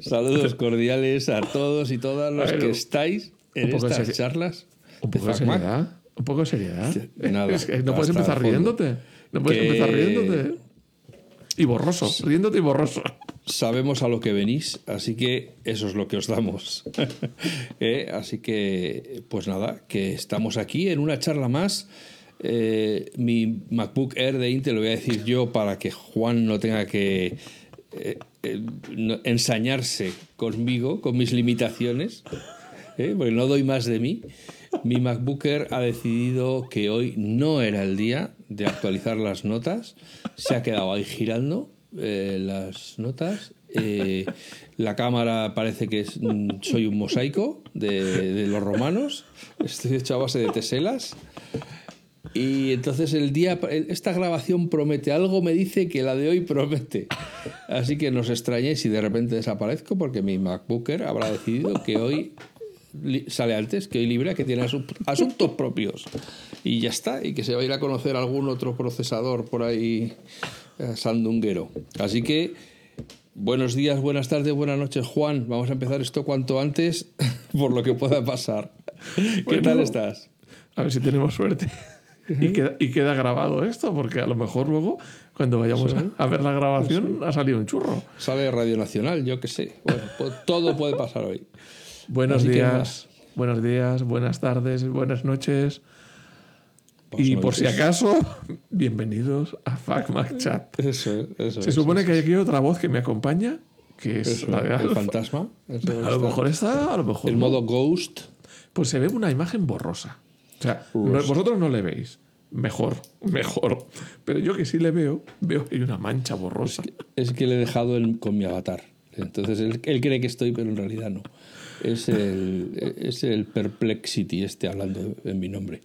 Saludos cordiales a todos y todas los que estáis en estas seri- charlas. Un poco de seriedad. Un poco de seriedad. Nada, Es que no puedes empezar riéndote. No puedes Que- empezar riéndote. Y borroso. Riéndote y borroso. Sabemos a lo que venís, así que eso es lo que os damos. Eh, Así que, pues nada, que estamos aquí en una charla más. Eh, mi MacBook Air de Intel lo voy a decir yo para que Juan no tenga que eh, eh, ensañarse conmigo, con mis limitaciones, eh, porque no doy más de mí. Mi MacBook Air ha decidido que hoy no era el día de actualizar las notas. Se ha quedado ahí girando eh, las notas. Eh, la cámara parece que es, mm, soy un mosaico de, de los romanos. Estoy hecho a base de teselas. Y entonces el día, esta grabación promete, algo me dice que la de hoy promete. Así que no os extrañéis si de repente desaparezco porque mi MacBooker habrá decidido que hoy sale antes, que hoy Libra, que tiene asu- asuntos propios. Y ya está, y que se va a ir a conocer algún otro procesador por ahí eh, sandunguero. Así que buenos días, buenas tardes, buenas noches, Juan. Vamos a empezar esto cuanto antes por lo que pueda pasar. ¿Qué tal estás? A ver si tenemos suerte. Y queda, y queda grabado esto, porque a lo mejor luego, cuando vayamos a, a ver la grabación, ha salido un churro. Sale Radio Nacional, yo qué sé. Bueno, pues todo puede pasar hoy. Buenos Así días, buenos días, buenas tardes, buenas noches. y por si acaso, bienvenidos a FacMac Chat. Eso, eso. Se eso, supone que hay aquí otra voz que me acompaña, que es eso, la de el fantasma. A lo mejor está, a lo mejor El no. modo ghost. Pues se ve una imagen borrosa. O sea, vosotros no le veis. Mejor, mejor. Pero yo que sí le veo, veo que hay una mancha borrosa. Es que le he dejado el- con mi avatar. Entonces él, él cree que estoy, pero en realidad no. Es el, es el Perplexity este hablando en mi nombre.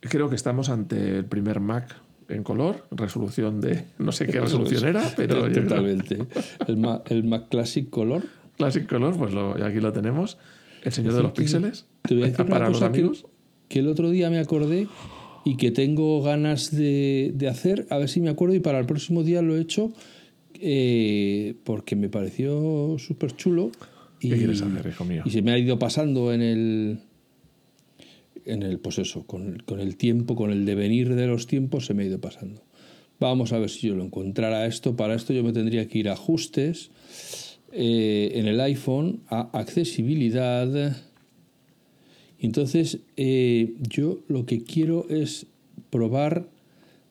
Creo que estamos ante el primer Mac en color, resolución de no sé qué resolución era, pero Totalmente. El Mac, el Mac Classic Color. Classic Color, pues lo, aquí lo tenemos. El señor de los píxeles. Te voy a decir para una los cosa amigos. Que el otro día me acordé y que tengo ganas de, de hacer, a ver si me acuerdo y para el próximo día lo he hecho eh, porque me pareció súper chulo. Y, ¿Qué quieres hacer, hijo mío? Y se me ha ido pasando en el, en el pues eso, con, con el tiempo, con el devenir de los tiempos, se me ha ido pasando. Vamos a ver si yo lo encontrara esto. Para esto yo me tendría que ir a ajustes eh, en el iPhone, a accesibilidad. Entonces, eh, yo lo que quiero es probar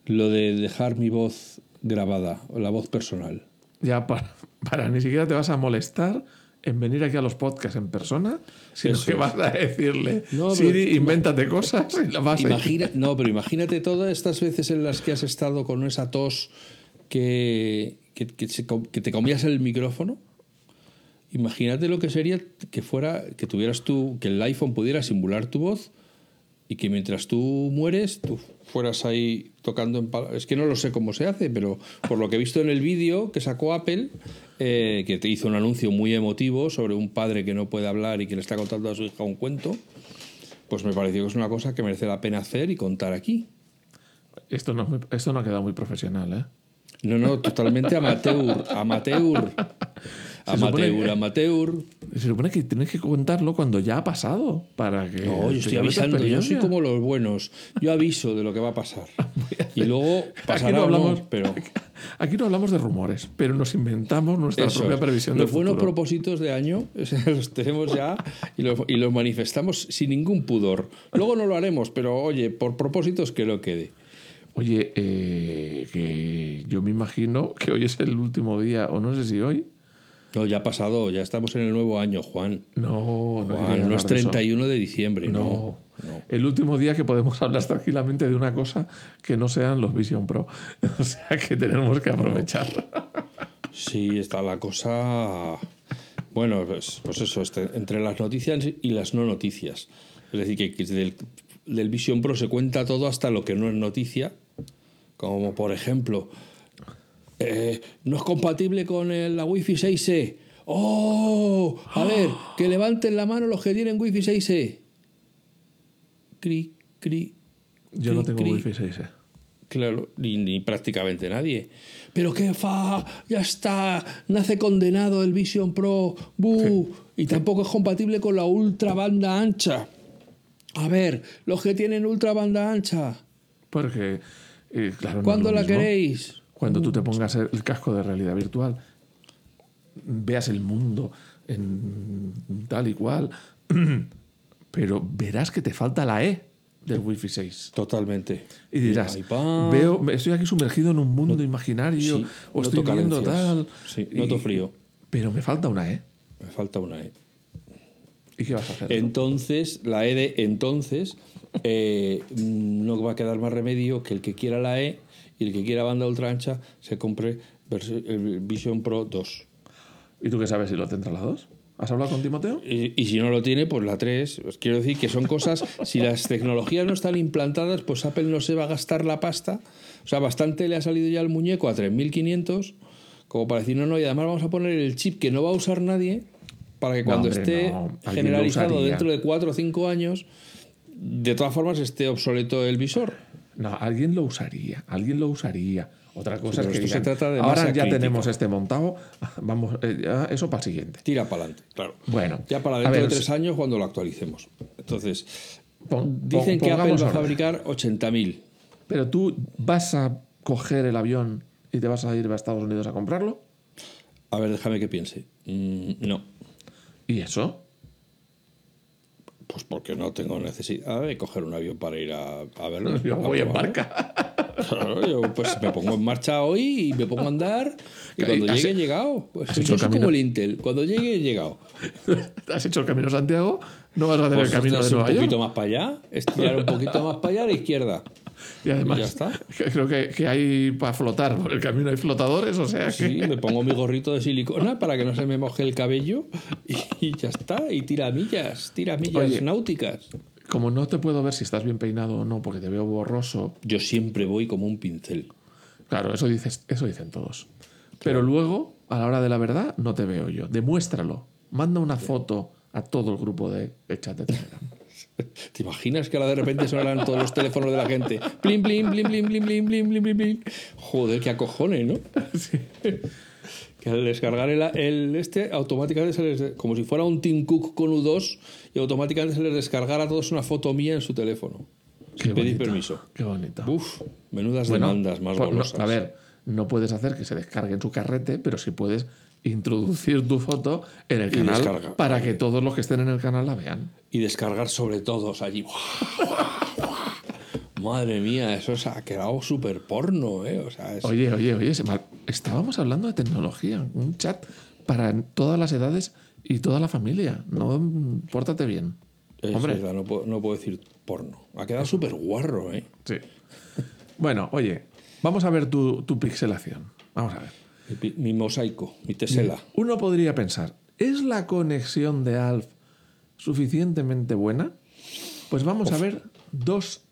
lo de dejar mi voz grabada, la voz personal. Ya para, para ni siquiera te vas a molestar en venir aquí a los podcasts en persona, sino Eso que es. vas a decirle, No, pero- Siri, invéntate cosas y la vas a Imagina, no, pero imagínate todas estas veces en las que has estado con esa tos que, que, que se com- que te comías el micrófono. Imagínate lo que sería que fuera que tuvieras tú que el iPhone pudiera simular tu voz y que mientras tú mueres tú fueras ahí tocando en es que no lo sé cómo se hace pero por lo que he visto en el vídeo que sacó Apple eh, que te hizo un anuncio muy emotivo sobre un padre que no puede hablar y que le está contando a su hija un cuento pues me pareció que es una cosa que merece la pena hacer y contar aquí. Esto no, esto no ha quedado muy profesional, ¿eh? No, no, totalmente amateur, amateur. Amateur, que- amateur. Se supone que tienes que contarlo cuando ya ha pasado, para que... No, yo estoy avisando, yo soy como los buenos. Yo aviso de lo que va a pasar. Y luego pasará Aquí no hablamos, pero aquí no hablamos de rumores, pero nos inventamos nuestra eso propia previsión Los del buenos futuro. propósitos de año los tenemos ya y los, y los manifestamos sin ningún pudor. Luego no lo haremos, pero oye, por propósitos que lo quede. Oye, eh, que yo me imagino que hoy es el último día, o no sé si hoy. No, ya ha pasado, ya estamos en el nuevo año, Juan. No, no, Juan, no es hablar de eso. 31 de diciembre, no. No, El último día que podemos hablar tranquilamente de una cosa que no sean los Vision Pro. O sea que tenemos que aprovechar. Sí, está la cosa. Bueno, pues, pues eso, este- entre las noticias y las no noticias. Es decir, que, que del, del Vision Pro se cuenta todo hasta lo que no es noticia. Como por ejemplo, eh, no es compatible con el- la Wi-Fi 6E. ¡Oh! A ver, que levanten la mano los que tienen Wi-Fi 6E. Cri, cri. Yo no cri, tengo cri. Wi-Fi 6. eh. Claro, ni, ni prácticamente nadie. Pero qué fa, ya está, nace condenado el Vision Pro, ¡bu! Y tampoco es compatible con la ultra banda ancha. A ver, los que tienen ultra banda ancha, Porque, eh, claro, no ¿cuándo la mismo. queréis? Cuando tú te pongas el casco de realidad virtual, veas el mundo en tal y cual, pero verás que te falta la E del Wi-Fi 6. Totalmente. Y dirás, veo, estoy aquí sumergido en un mundo imaginario, Sí, o estoy viendo tal. Sí, y- noto frío. Pero me falta una E. Me falta una E. ¿Y qué vas a hacer? Entonces, la E de entonces, eh, no va a quedar más remedio que el que quiera la E y el que quiera banda ultra ancha se compre el Vision Pro 2. ¿Y tú qué sabes si lo tendrá la 2? ¿Has hablado con Timoteo? Y, y si no lo tiene, pues la 3. Os quiero decir que son cosas, si las tecnologías no están implantadas, pues Apple no se va a gastar la pasta. O sea, bastante le ha salido ya el muñeco a 3.500, como para decir, no, no, y además vamos a poner el chip que no va a usar nadie, para que No, cuando hombre, esté no. Generalizado dentro de 4 o 5 años, de todas formas esté obsoleto el visor. No, alguien lo usaría, alguien lo usaría. Otra cosa es que se trata de ahora ya crítica". tenemos este montado, vamos, eh, eso para el siguiente. Tira para adelante, claro. Bueno, Ya para dentro ver, de tres años cuando lo actualicemos. Entonces, pon- dicen pon- que Apple va a fabricar 80.000. Pero tú vas a coger el avión y te vas a ir a Estados Unidos a comprarlo. A ver, déjame que piense. Mm, no. ¿Y eso? Pues porque no tengo necesidad de coger un avión para ir a, a verlo. Yo voy en barca. Claro, yo pues me pongo en marcha hoy y me pongo a andar. Y cuando llegue, he llegado. Pues has yo hecho el soy camino. como el Intel. Cuando llegue, he llegado. Has hecho el camino a Santiago, no vas a hacer Pues el camino de hacer un Nueva poquito más para allá, estirar un poquito más para allá a la izquierda. Y además, ya está. creo que, que hay para flotar por el camino, hay flotadores, o sea que. Sí, me pongo mi gorrito de silicona para que no se me moje el cabello y, y ya está. Y tira millas, tira millas Oye. náuticas. Como no te puedo ver si estás bien peinado o no, porque te veo borroso, Yo siempre voy como un pincel. Claro, eso, dices, eso dicen todos. Pero luego, a la hora de la verdad, no te veo yo. Demuéstralo. Manda una foto a todo el grupo de el chat de Telegram. ¿Te imaginas que ahora de repente sonarán todos los teléfonos de la gente? Blim, blim, blim, blim, blim, blim, blim, blim, blim. Joder, qué acojones, ¿no? Que al descargar el, el este, automáticamente se les... Como si fuera un Tim Cook con U2 y automáticamente se les descargara a todos una foto mía en su teléfono. Qué Sin pedir bonito, permiso. Qué bonito. Uf, menudas Bueno, demandas más pues no, golosas. a ver, no puedes hacer que se descargue en su carrete, pero sí puedes introducir tu foto en el canal para que todos los que estén en el canal la vean. Y descargar sobre todos allí. Madre mía, eso se ha quedado súper porno, ¿eh? O sea, es... Oye, oye, oye, se me- estábamos hablando de tecnología, un chat para todas las edades y toda la familia. No, pórtate bien. es Hombre, verdad, no, puedo, no puedo decir porno. Ha quedado súper guarro, ¿eh? Sí. Bueno, oye, vamos a ver tu, tu pixelación. Vamos a ver. Mi, mosaico, mi tesela. Uno podría pensar, ¿es la conexión de Alf suficientemente buena? Pues vamos a ver dos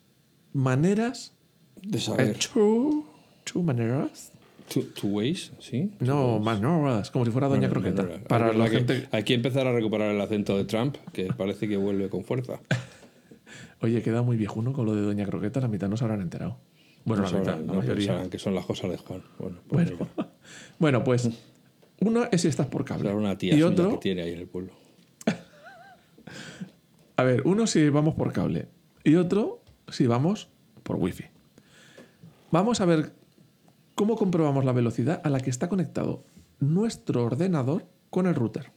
maneras. De eh, saber. two, two maneras. Two, two ways, ¿sí? No, maneras, como si fuera Doña Croqueta. Para la gente. Hay que empezar a recuperar el acento de Trump, que parece que vuelve con fuerza. Oye, queda muy viejuno con lo de Doña Croqueta, la mitad no se habrán enterado. Bueno, No la mitad, sabrán, la no mayoría. que son las cosas de Juan. Bueno, pues Bueno, bueno, pues uno es si estás por cable. será una tía y otro, que tiene ahí en el pueblo. a ver, uno si vamos por cable y otro si vamos por wifi. Vamos a ver cómo comprobamos la velocidad a la que está conectado nuestro ordenador con el router.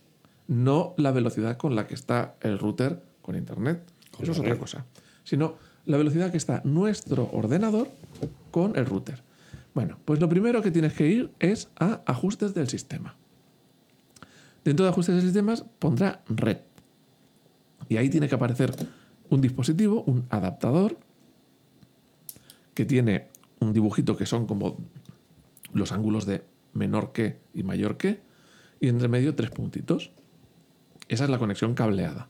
No la velocidad con la que está el router con internet. Con Eso es la otra cosa. Sino la velocidad que está nuestro ordenador con el router. Bueno, pues lo primero que tienes que ir es a ajustes del sistema. Dentro de ajustes de sistemas pondrá red. Y ahí tiene que aparecer un dispositivo, un adaptador, que tiene un dibujito que son como los ángulos de menor que y mayor que, y entre medio tres puntitos. Esa es la conexión cableada.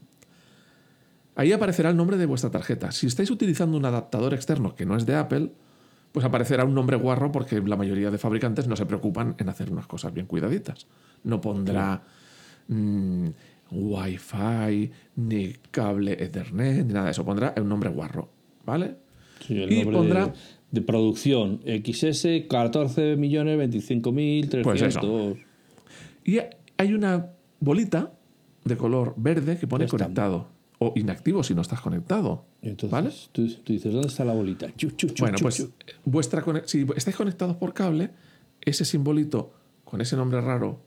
Ahí aparecerá el nombre de vuestra tarjeta. Si estáis utilizando un adaptador externo que no es de Apple, pues aparecerá un nombre guarro porque la mayoría de fabricantes no se preocupan en hacer unas cosas bien cuidaditas. No pondrá mm, Wi-Fi, ni cable Ethernet, ni nada de eso. Pondrá un nombre guarro, ¿vale? Sí, el y nombre pondrá de, de producción XS 14 millones 25 mil Pues eso. Y hay una bolita de color verde que pone conectado o inactivo si no estás conectado. Entonces, ¿Vale? tú, tú dices, ¿dónde está la bolita? Chu, chu, chu, Bueno, pues vuestra si estáis conectados por cable, ese simbolito con ese nombre raro,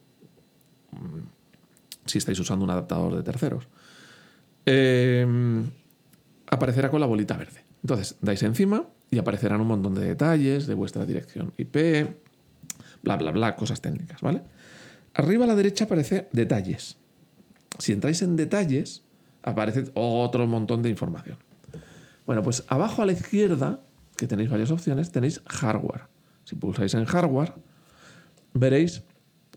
mm, si estáis usando un adaptador de terceros, eh, aparecerá con la bolita verde. Entonces, dais encima y aparecerán un montón de detalles de vuestra dirección IP, bla, bla, bla, cosas técnicas, ¿vale? Arriba a la derecha aparece detalles. Si entráis en detalles, aparece otro montón de información. Bueno, pues abajo a la izquierda, que tenéis varias opciones, tenéis hardware. Si pulsáis en hardware, veréis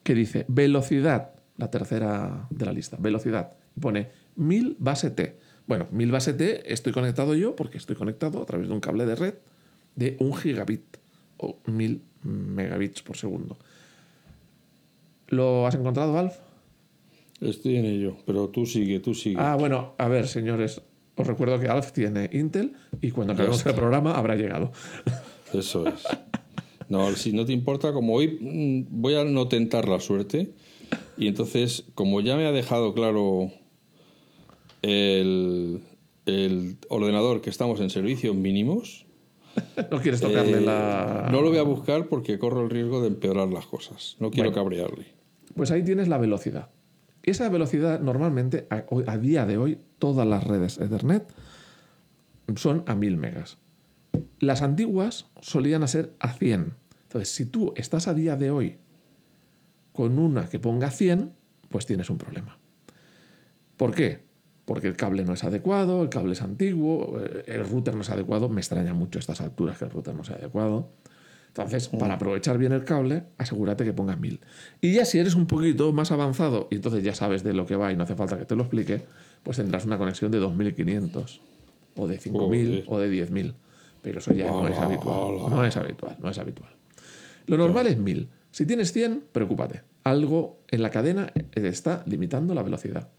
que dice velocidad, la tercera de la lista, velocidad. Pone 1000 base T. Bueno, 1000 base T estoy conectado yo porque estoy conectado a través de un cable de red de 1 gigabit o 1000 megabits por segundo. ¿Lo has encontrado, Alf? Estoy en ello, pero tú sigue, tú sigue. Ah, bueno, a ver, señores, os recuerdo que Alf tiene Intel y cuando acabemos el programa habrá llegado. Eso es. No, si no te importa, como hoy mm, voy a no tentar la suerte, y entonces, como ya me ha dejado claro el, el ordenador que estamos en servicios mínimos, No quieres tocarle eh, la. no lo voy a buscar porque corro el riesgo de empeorar las cosas. No quiero Bueno. cabrearle. Pues ahí tienes la velocidad. Esa velocidad, normalmente, a, día de hoy, todas las redes Ethernet son a 1000 megas. Las antiguas solían ser a 100. Entonces, si tú estás a día de hoy con una que ponga 100, pues tienes un problema. ¿Por qué? Porque el cable no es adecuado, el cable es antiguo, eh, el router no es adecuado. Me extraña mucho estas alturas que el router no sea adecuado. Entonces, para aprovechar bien el cable, asegúrate que pongas 1000. Y ya si eres un poquito más avanzado y entonces ya sabes de lo que va y no hace falta que te lo explique, pues tendrás una conexión de 2500 o de 5000 Joder. o de 10000. Pero eso ya no es habitual. No es habitual, no es habitual. Lo normal es 1000. Si tienes 100, preocúpate. Algo en la cadena te está limitando la velocidad.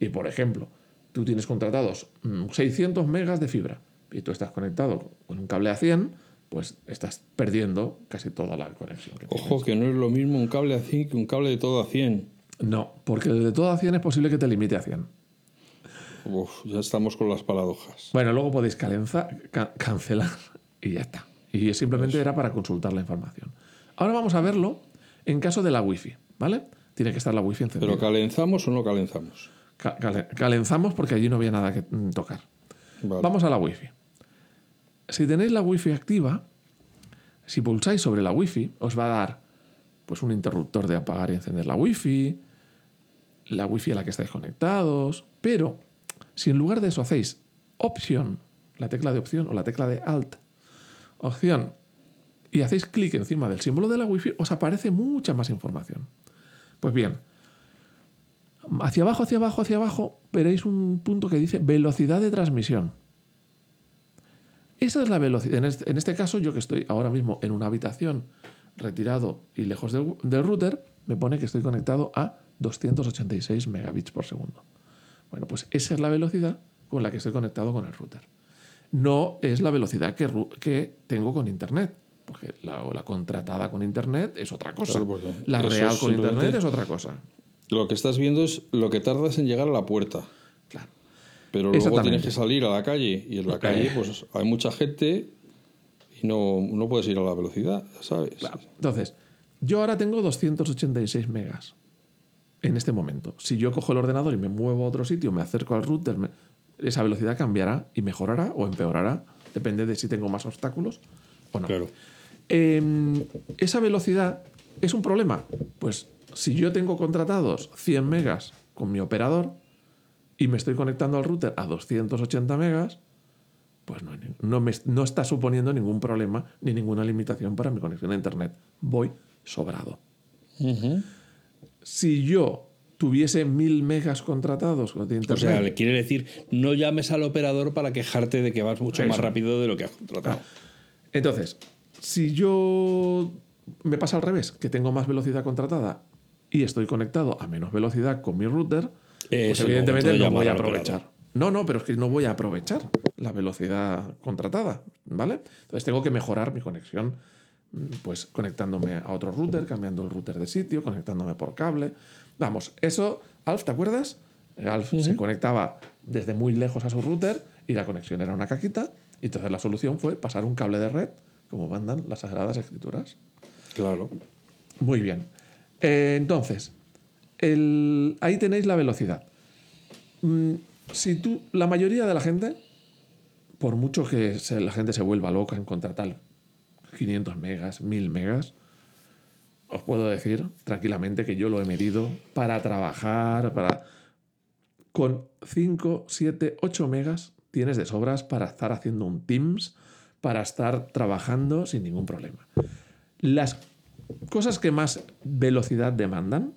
Y por ejemplo, tú tienes contratados mm, 600 megas de fibra y tú estás conectado con un cable a 100, pues estás perdiendo casi toda la conexión. Que tienes. Ojo, que no es lo mismo un cable a 100 que un cable de todo a 100. No, porque el de todo a 100 es posible que te limite a 100. Uf, ya estamos con las paradojas. Bueno, luego podéis calenza- ca- cancelar y ya está. Y simplemente era para consultar la información. Ahora vamos a verlo en caso de la wifi, ¿vale? Tiene que estar la wifi encendida. ¿Pero calenzamos o no calenzamos? Ca- cale- calenzamos porque allí no había nada que tocar. Vale. Vamos a la wifi. Si tenéis la wifi activa, si pulsáis sobre la wifi, os va a dar pues, un interruptor de apagar y encender la wifi, la wifi a la que estáis conectados, pero si en lugar de eso hacéis opción, la tecla de opción o la tecla de alt, opción, y hacéis clic encima del símbolo de la wifi, os aparece mucha más información. Pues bien, hacia abajo, hacia abajo, hacia abajo, veréis un punto que dice velocidad de transmisión. Esa es la velocidad. En este, en este caso, yo que estoy ahora mismo en una habitación retirado y lejos del, del router, me pone que estoy conectado a 286 megabits por segundo. Bueno, pues esa es la velocidad con la que estoy conectado con el router. No es la velocidad que, que tengo con Internet, porque la, la contratada con Internet es otra cosa. La real con Internet es otra cosa. Lo que estás viendo es lo que tardas en llegar a la puerta. Pero luego tienes que salir a la calle. Y en la calle, pues hay mucha gente y no, no puedes ir a la velocidad, ¿sabes? Entonces, yo ahora tengo 286 megas en este momento. Si yo cojo el ordenador y me muevo a otro sitio, me acerco al router, me- esa velocidad cambiará y mejorará o empeorará. Depende de si tengo más obstáculos o no. Claro. Eh, esa velocidad es un problema. Pues si yo tengo contratados 100 megas con mi operador y me estoy conectando al router a 280 megas, pues no, no, me, no está suponiendo ningún problema ni ninguna limitación para mi conexión a Internet. Voy sobrado. Si yo tuviese 1000 megas contratados O Internet, sea, le quiere decir, no llames al operador para quejarte de que vas mucho más rápido de lo que has contratado. Entonces, si yo me pasa al revés, que tengo más velocidad contratada y estoy conectado a menos velocidad con mi router, Es pues evidentemente no voy a aprovechar. No, no, pero es que no voy a aprovechar la velocidad contratada, ¿vale? Entonces tengo que mejorar mi conexión, mm, pues conectándome a otro router, cambiando el router de sitio, conectándome por cable. Vamos, eso, Alf, ¿te acuerdas? Alf se conectaba desde muy lejos a su router y la conexión era una caquita. Y entonces la solución fue pasar un cable de red, como mandan las Sagradas Escrituras. Claro. Muy bien. Eh, entonces, el- ahí tenéis la velocidad. Mm, si tú, la mayoría de la gente, por mucho que la gente se vuelva loca en contratar 500 megas, 1000 megas, os puedo decir tranquilamente que yo lo he medido para trabajar, para... Con 5, 7, 8 megas tienes de sobras para estar haciendo un Teams, para estar trabajando sin ningún problema. Las cosas que más velocidad demandan,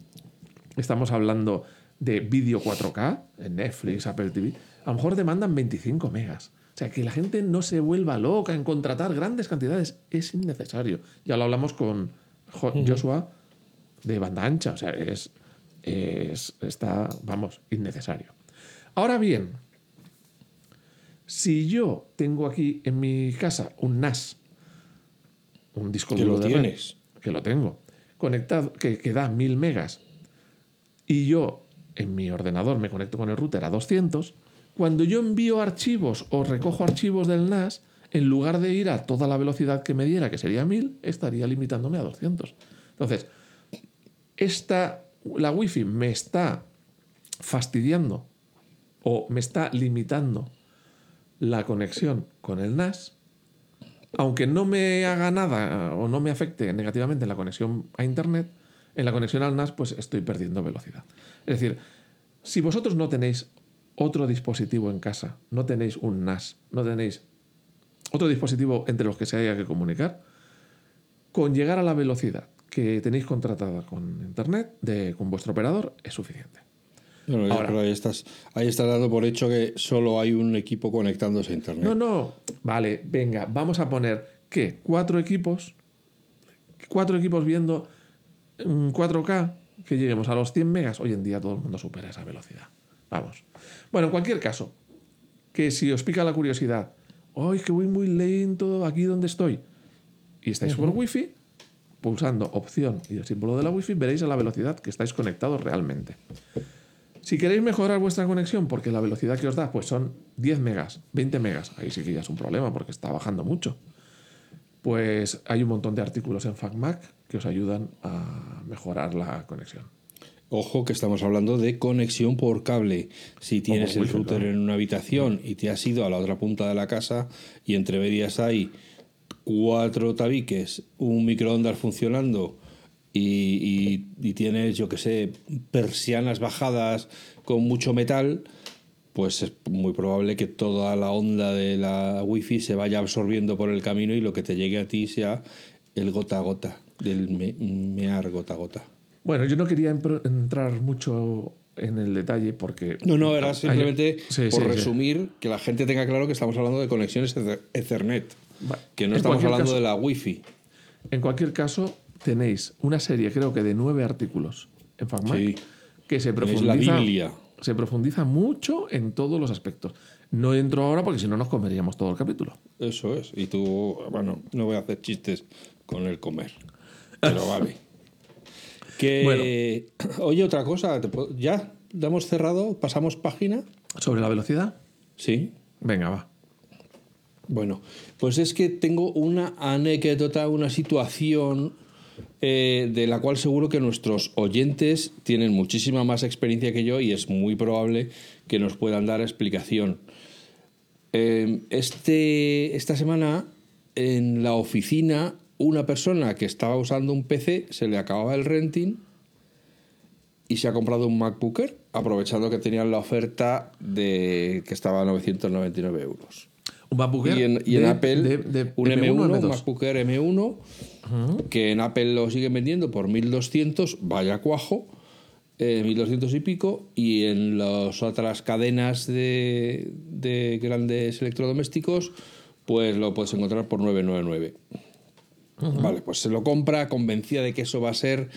estamos hablando de vídeo 4K en Netflix, Apple TV, a lo mejor demandan 25 megas. O sea, que la gente no se vuelva loca en contratar grandes cantidades es innecesario. Ya lo hablamos con Jo- Joshua de banda ancha, o sea, es, es- está, vamos, innecesario. Ahora bien, si yo tengo aquí en mi casa un NAS, un disco duro lo de red, tienes. que lo tengo, conectado, que, que da 1000 megas, y yo en mi ordenador me conecto con el router a 200, cuando yo envío archivos o recojo archivos del NAS, en lugar de ir a toda la velocidad que me diera, que sería 1000, estaría limitándome a 200. Entonces, esta, la Wi-Fi me está fastidiando o me está limitando la conexión con el NAS, aunque no me haga nada o no me afecte negativamente en la conexión a Internet, en la conexión al NAS pues estoy perdiendo velocidad. Es decir, si vosotros no tenéis otro dispositivo en casa, no tenéis un NAS, no tenéis otro dispositivo entre los que se haya que comunicar, con llegar a la velocidad que tenéis contratada con Internet, de, con vuestro operador, es suficiente. Ahora. ahí estás, ahí estás dando por hecho que solo hay un equipo conectándose a internet. No, no. Vale, venga, vamos a poner que cuatro equipos, cuatro equipos viendo 4K, que lleguemos a los 100 megas. Hoy en día todo el mundo supera esa velocidad. Vamos. Bueno, en cualquier caso, que si os pica la curiosidad, ¡ay, que voy muy lento aquí donde estoy! Y estáis por Wi-Fi, pulsando opción y el símbolo de la Wi-Fi, veréis a la velocidad que estáis conectados realmente. Si queréis mejorar vuestra conexión, porque la velocidad que os da pues son 10 megas, 20 megas, ahí sí que ya es un problema porque está bajando mucho. Pues hay un montón de artículos en FacMac que os ayudan a mejorar la conexión. Ojo que estamos hablando de conexión por cable. Si tienes el wifi, router claro. en una habitación y te has ido a la otra punta de la casa y entre medias hay cuatro tabiques, un microondas funcionando y, y- y tienes, yo que sé, persianas bajadas con mucho metal, pues es muy probable que toda la onda de la wifi se vaya absorbiendo por el camino y lo que te llegue a ti sea el gota a gota, del me- mear gota a gota. Bueno, yo no quería entrar mucho en el detalle porque... No, no, era Hay- simplemente Sí, por sí, sí. resumir que la gente tenga claro que estamos hablando de conexiones Ether- Ethernet, Va- que no en estamos hablando caso- de la Wi-Fi. En cualquier caso, tenéis una serie, creo que de nueve artículos en FacMac, que se Tenéis la profundiza, Biblia. Se profundiza mucho en todos los aspectos. No entro ahora porque si no nos comeríamos todo el capítulo. Eso es. Y tú, bueno, no voy a hacer chistes con el comer. Pero vale. Que, oye, otra cosa, ¿te puedo- ¿ya? ¿Ya hemos cerrado? ¿Pasamos página? ¿Sobre la velocidad? Sí. Venga, va. Bueno, pues es que tengo una anécdota, una situación eh, de la cual seguro que nuestros oyentes tienen muchísima más experiencia que yo y es muy probable que nos puedan dar explicación. Eh, este, esta semana en la oficina una persona que estaba usando un PC se le acababa el renting y se ha comprado un MacBook Air, aprovechando que tenían la oferta de que estaba a 999 euros. Un MacBook Air Y en, y en de- Apple, de- de un M1 M1, o M2. MacBook Air M1, que en Apple lo siguen vendiendo por 1200, vaya cuajo, eh, 1200 y pico, y en las otras cadenas de, de grandes electrodomésticos, pues lo puedes encontrar por 999. Vale, pues se lo compra convencida de que eso va a ser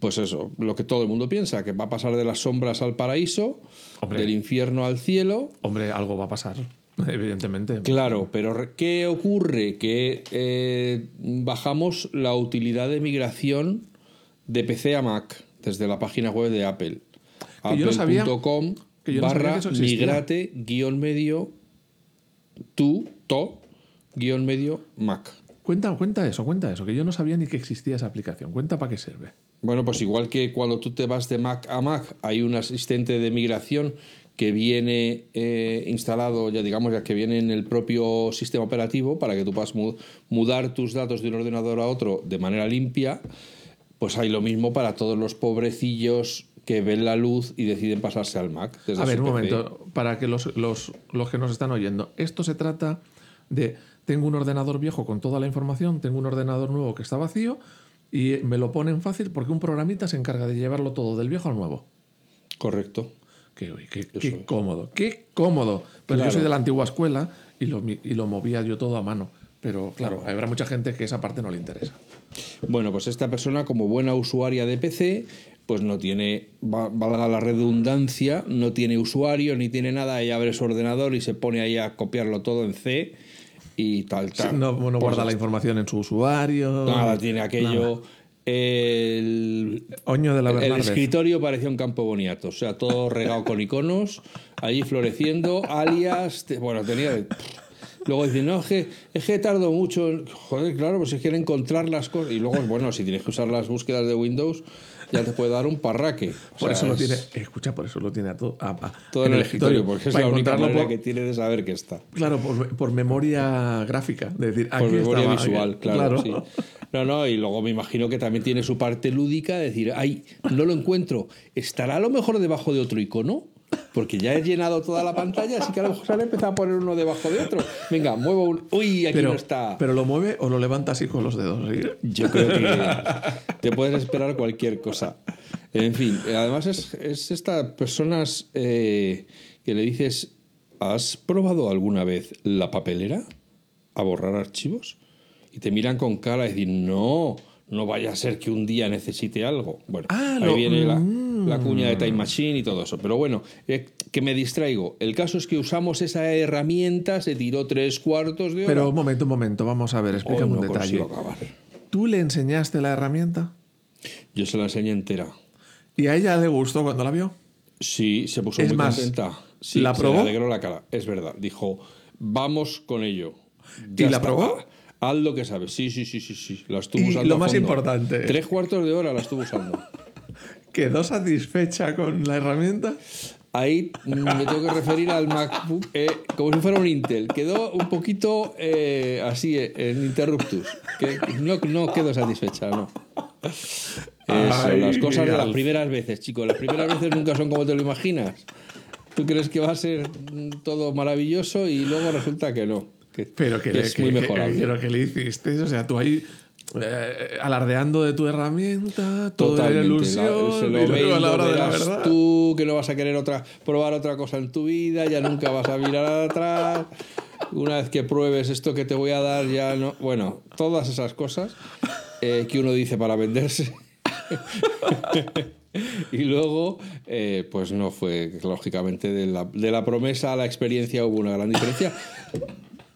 pues eso, lo que todo el mundo piensa, que va a pasar de las sombras al paraíso, Hombre. del infierno al cielo. Hombre, algo va a pasar, evidentemente. Claro, pero ¿qué ocurre? Que eh, bajamos la utilidad de migración de PC a Mac desde la página web de Apple. Que yo no sabía- Apple.com no barra que eso existía. migrate guion medio tu to guion medio Mac. Cuenta, cuenta eso, cuenta eso, que yo no sabía ni que existía esa aplicación. Cuenta para qué sirve. Bueno, pues igual que cuando tú te vas de Mac a Mac, hay un asistente de migración que viene eh, instalado, ya digamos, ya que viene en el propio sistema operativo para que tú puedas mu- mudar tus datos de un ordenador a otro de manera limpia, pues hay lo mismo para todos los pobrecillos que ven la luz y deciden pasarse al Mac. desde A ver, un momento, para que los, los, los que nos están oyendo, esto se trata de, tengo un ordenador viejo con toda la información, tengo un ordenador nuevo que está vacío y me lo ponen fácil porque un programita se encarga de llevarlo todo del viejo al nuevo. Correcto. Qué, cómodo, qué cómodo. Pero Claro. yo soy de la antigua escuela y lo, y lo movía yo todo a mano. Pero claro, habrá mucha gente que esa parte no le interesa. Bueno, pues esta persona, como buena usuaria de PC, pues no tiene, va- valga la redundancia, no tiene usuario ni tiene nada, ella abre su ordenador y se pone ahí a copiarlo todo en C y tal, tal. No, no Pues guarda la información en su usuario. Nada, tiene aquello. El, Oño de la el Bernardez. escritorio parecía un campo boniato, o sea, todo regado con iconos, allí floreciendo, alias, te- bueno, tenía... de- Luego dicen, no, es que, es que tardo mucho. en- Joder, claro, pues es que en encontrar las cosas. Y luego, bueno, si tienes que usar las búsquedas de Windows, ya te puede dar un parraque. O Por sea, eso lo tiene. Escucha, por eso lo tiene a todo. a- a- Todo en el escritorio, porque es la única manera por- que tiene de saber que está. Claro, por, por memoria gráfica. De decir, Por aquí memoria estaba, visual, aquí- claro, sí. No, no, y luego me imagino que también tiene su parte lúdica, de decir, ay, no lo encuentro, ¿estará a lo mejor debajo de otro icono? Porque ya he llenado toda la pantalla, así que a lo mejor se han empezado a poner uno debajo de otro. Venga, muevo un... Uy, aquí Pero, no está. pero lo mueve o lo levanta así con los dedos. ¿sí? Yo creo que te puedes esperar cualquier cosa. En fin, además es, es estas personas eh, que le dices, ¿has probado alguna vez la papelera a borrar archivos? Y te miran con cara y decir, no, no vaya a ser que un día necesite algo. Bueno, Ah, ahí lo- viene la, mm. La cuña de Time Machine y todo eso. Pero bueno, eh, que me distraigo. El caso es que usamos esa herramienta, se tiró tres cuartos de hora. Pero un momento, un momento. Vamos a ver, explícame no un detalle. ¿Tú le enseñaste la herramienta? Yo se la enseñé entera. ¿Y a ella le gustó cuando la vio? Sí, se puso Es muy más, contenta. Sí, ¿la se probó? le alegró la cara. Es verdad. Dijo, vamos con ello. ¿Y la está. probó? Haz lo que sabes. Sí, sí, sí, sí, sí. La estuvo Y usando. lo más fondo. importante. Tres cuartos de hora la estuvo usando. ¿Quedó satisfecha con la herramienta? Ahí me tengo que referir al MacBook eh, como si fuera un Intel. Quedó un poquito eh, así eh, en interruptus. Que no, no quedó satisfecha, no. Eso, Ay, las cosas de las primeras veces, chicos. Las primeras veces nunca son como te lo imaginas. Tú crees que va a ser mm, todo maravilloso y luego resulta que no. Que, Pero que, que le- es que- muy que- mejorable. pero que le hiciste, o sea, tú ahí eh, alardeando de tu herramienta, era Totalmente. ilusión, La- se y lo luego a la hora de la verdad. tú que no vas a querer otra, probar otra cosa en tu vida, ya nunca vas a mirar atrás. Una vez que pruebes esto que te voy a dar, ya no. Bueno, todas esas cosas eh, que uno dice para venderse. y luego, eh, pues no fue, lógicamente, de la, de la promesa a la experiencia hubo una gran diferencia.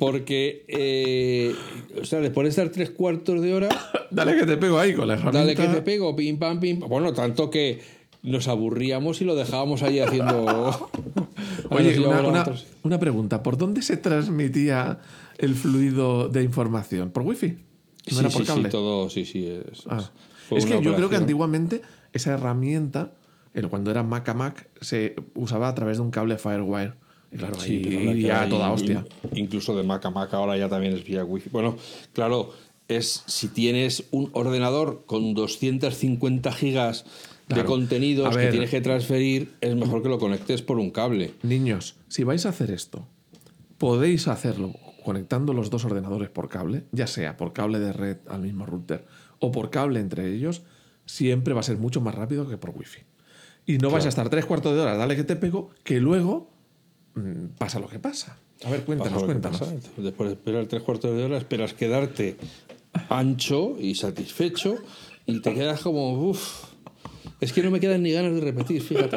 Porque, eh, o sea, después de estar tres cuartos de hora, Dale que te pego ahí con la herramienta. Dale que te pego, pim pam, pim. pam. Bueno, tanto que nos aburríamos y lo dejábamos ahí haciendo. Oye, una, una- una pregunta. ¿Por dónde se transmitía el fluido de información? ¿Por wifi? ¿No Sí, era sí, por cable? sí, todo, sí, sí. Es, Ah. Es que yo creo que antiguamente esa herramienta, cuando era Mac a Mac, se usaba a través de un cable Firewire. Claro, Sí, ahí pero ahora iría que a toda hostia. Incluso de Mac a Mac ahora ya también es vía Wi-Fi. Bueno, claro, es si tienes un ordenador con 250 gigas de contenidos que tienes que transferir, es mejor que lo conectes por un cable. Niños, si vais a hacer esto, podéis hacerlo conectando los dos ordenadores por cable, ya sea por cable de red al mismo router o por cable entre ellos, siempre va a ser mucho más rápido que por wifi. Y no vais a estar tres cuartos de hora, dale que te pego, que luego pasa lo que pasa. A ver, cuéntanos, cuéntanos. Después de esperar tres cuartos de hora, esperas quedarte ancho y satisfecho y te quedas como, uff, es que no me quedan ni ganas de repetir, fíjate.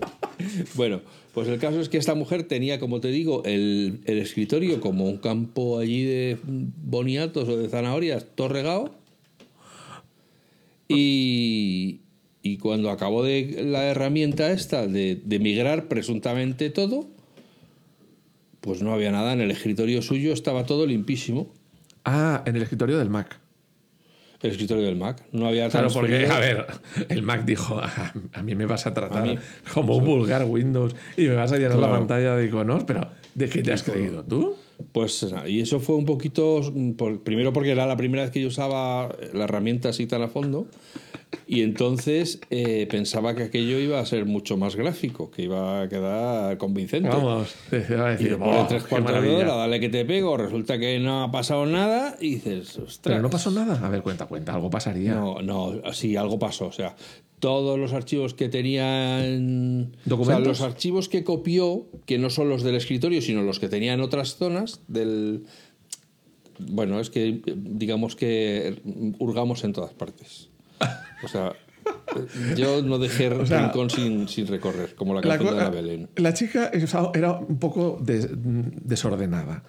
bueno, pues el caso es que esta mujer tenía, como te digo, el, el escritorio como un campo allí de boniatos o de zanahorias, todo regado. Y, y cuando acabó de la herramienta esta de, de migrar presuntamente todo, pues no había nada. En el escritorio suyo estaba todo limpísimo. Ah, en el escritorio del Mac. El escritorio del Mac. No había Claro, porque, a ver, el Mac dijo, "Ah, a mí me vas a tratar A mí- como un vulgar Windows y me vas a llenar la pantalla de iconos, pero ¿de qué te has creído tú? Pues y eso fue un poquito, mm, por- primero porque era la primera vez que yo usaba la herramienta así tan a fondo, y entonces eh, pensaba que aquello iba a ser mucho más gráfico, que iba a quedar convincente. Vamos, te va a Y decir, después de "Buah, tres cuartos de maravilla". hora, dale que te pego, resulta que no ha pasado nada, y dices, ostras. Pero no pasó nada. A ver, cuenta, cuenta, algo pasaría. No, no, sí, algo pasó. O sea, todos los archivos que tenían. ¿Documentos? O sea, los archivos que copió, que no son los del escritorio, sino los que tenía en otras zonas del. Bueno, es que digamos que hurgamos en todas partes. O sea, yo no dejé sea, rincón sin, sin recorrer, como la La, canción de co- Ana Belén. la chica era un poco des- desordenada.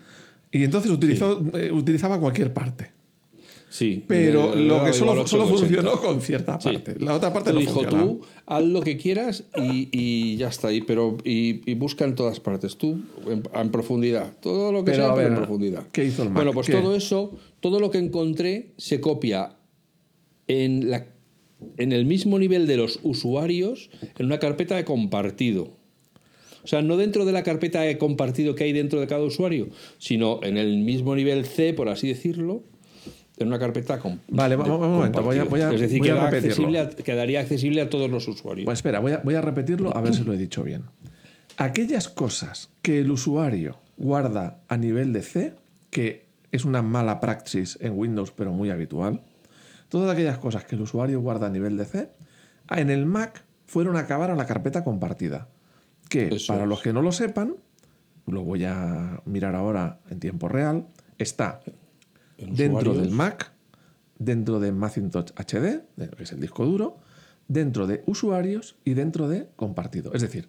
Y entonces utilizó, eh, utilizaba cualquier parte. Sí. Pero lo que solo, solo 8,80. funcionó con cierta Sí. parte. La otra parte Te no dijo tú, haz lo que quieras y, y ya está ahí, pero y, y busca en todas partes, tú en, en profundidad, todo lo que Pero, sea, pero en ver, profundidad. ¿qué hizo el Mac? Bueno, pues ¿Qué? todo eso, todo lo que encontré se copia en la en el mismo nivel de los usuarios en una carpeta de compartido. O sea, no dentro de la carpeta de compartido que hay dentro de cada usuario, sino en el mismo nivel C, por así decirlo, en una carpeta com- Vale, de- vamos- un momento, voy a- voy a- Es decir, voy a queda repetirlo. accesible a- quedaría accesible a todos los usuarios. Pues espera, voy a, voy a repetirlo a ver si lo he dicho bien. Aquellas cosas que el usuario guarda a nivel de C, que es una mala praxis en Windows, pero muy habitual, todas aquellas cosas que el usuario guarda a nivel de C, en el Mac fueron a acabar a la carpeta compartida. Que, Eso para es. los que no lo sepan, lo voy a mirar ahora en tiempo real, está dentro usuarios. del Mac, dentro de Macintosh HD, que es el disco duro, dentro de usuarios y dentro de compartido. Es decir,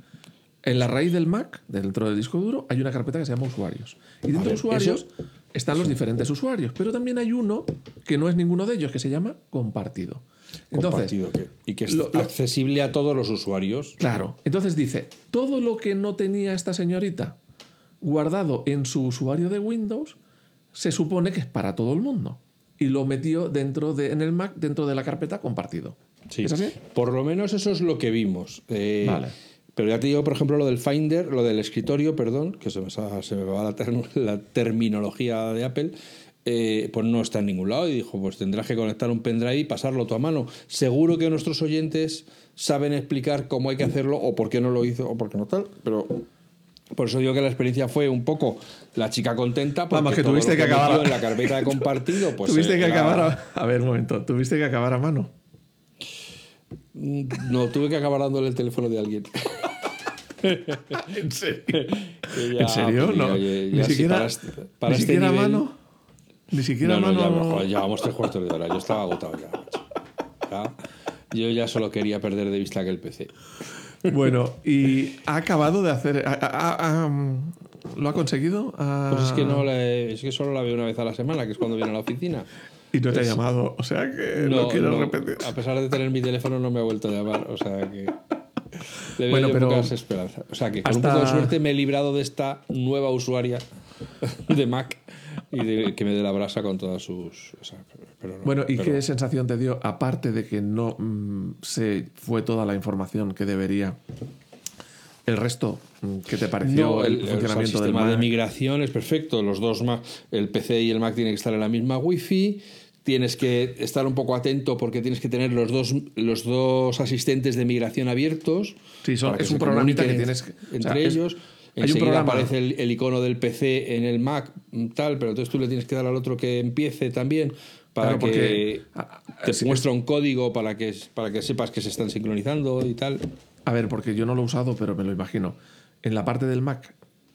en la raíz del Mac, dentro del disco duro, hay una carpeta que se llama usuarios. Y dentro de usuarios eso- están los diferentes usuarios, pero también hay uno que no es ninguno de ellos, que se llama compartido. Entonces, compartido, que- y que es lo- lo- accesible a todos los usuarios. Claro. Entonces dice, todo lo que no tenía esta señorita guardado en su usuario de Windows, se supone que es para todo el mundo. Y lo metió dentro de, en el Mac, dentro de la carpeta compartido. Sí. ¿Es así? Por lo menos eso es lo que vimos. Eh, Vale. Pero ya te digo, por ejemplo, lo del Finder, lo del escritorio, perdón, que se me, se me va la, ter- la terminología de Apple, eh, pues no está en ningún lado. Y dijo, pues tendrás que conectar un pendrive y pasarlo tú a mano. Seguro que nuestros oyentes saben explicar cómo hay que hacerlo o por qué no lo hizo o por qué no tal, pero... Por eso digo que la experiencia fue un poco la chica contenta porque Vamos, que tuviste que metió acabar- en la carpeta de compartido pues tuviste eh, que era- acabar a, a ver, un momento. Tuviste que acabar a mano. No, tuve que acabar dándole el teléfono de alguien. ¿En serio? Que ya, ¿En serio? pues, No. ni siquiera, para este- para ni este siquiera a nivel- mano. Ni siquiera No, mano. ya, joder, llevamos tres cuartos de hora. Yo estaba agotado ya. Ya, Yo ya solo quería perder de vista aquel PC. Bueno, y ha acabado de hacer. ha- ha- ha- mm, ¿Lo ha conseguido? Pues es que no la he- es que solo la veo una vez a la semana, que es cuando viene a la oficina. Y no te ha llamado. O sea que no, quiero no, repetir. A pesar de tener mi teléfono, no me ha vuelto a llamar. O sea que. Le veo Bueno, yo pero pocas esperanzas. O sea que con hasta- un poco de suerte me he librado de esta nueva usuaria de Mac y de que me dé la brasa con todas sus. o sea, pero no, Bueno, ¿y pero- qué sensación te dio? Aparte de que no mm, se fue toda la información que debería. El resto, mm, ¿qué te pareció No, el, el, o sea, el funcionamiento del sistema de migración es perfecto. Los dos Mac, el PC y el Mac tienen que estar en la misma Wi-Fi. Tienes que estar un poco atento porque tienes que tener los dos, los dos asistentes de migración abiertos. Sí, son- es un programita que tienes que- o entre sea, es- ellos. hay un programa- aparece el, el icono del PC en el Mac, tal, pero entonces tú le tienes que dar al otro que empiece también para Claro, porque- que te muestra un código para que, para que sepas que se están sincronizando y tal. A ver, porque yo no lo he usado, pero me lo imagino. En la parte del Mac,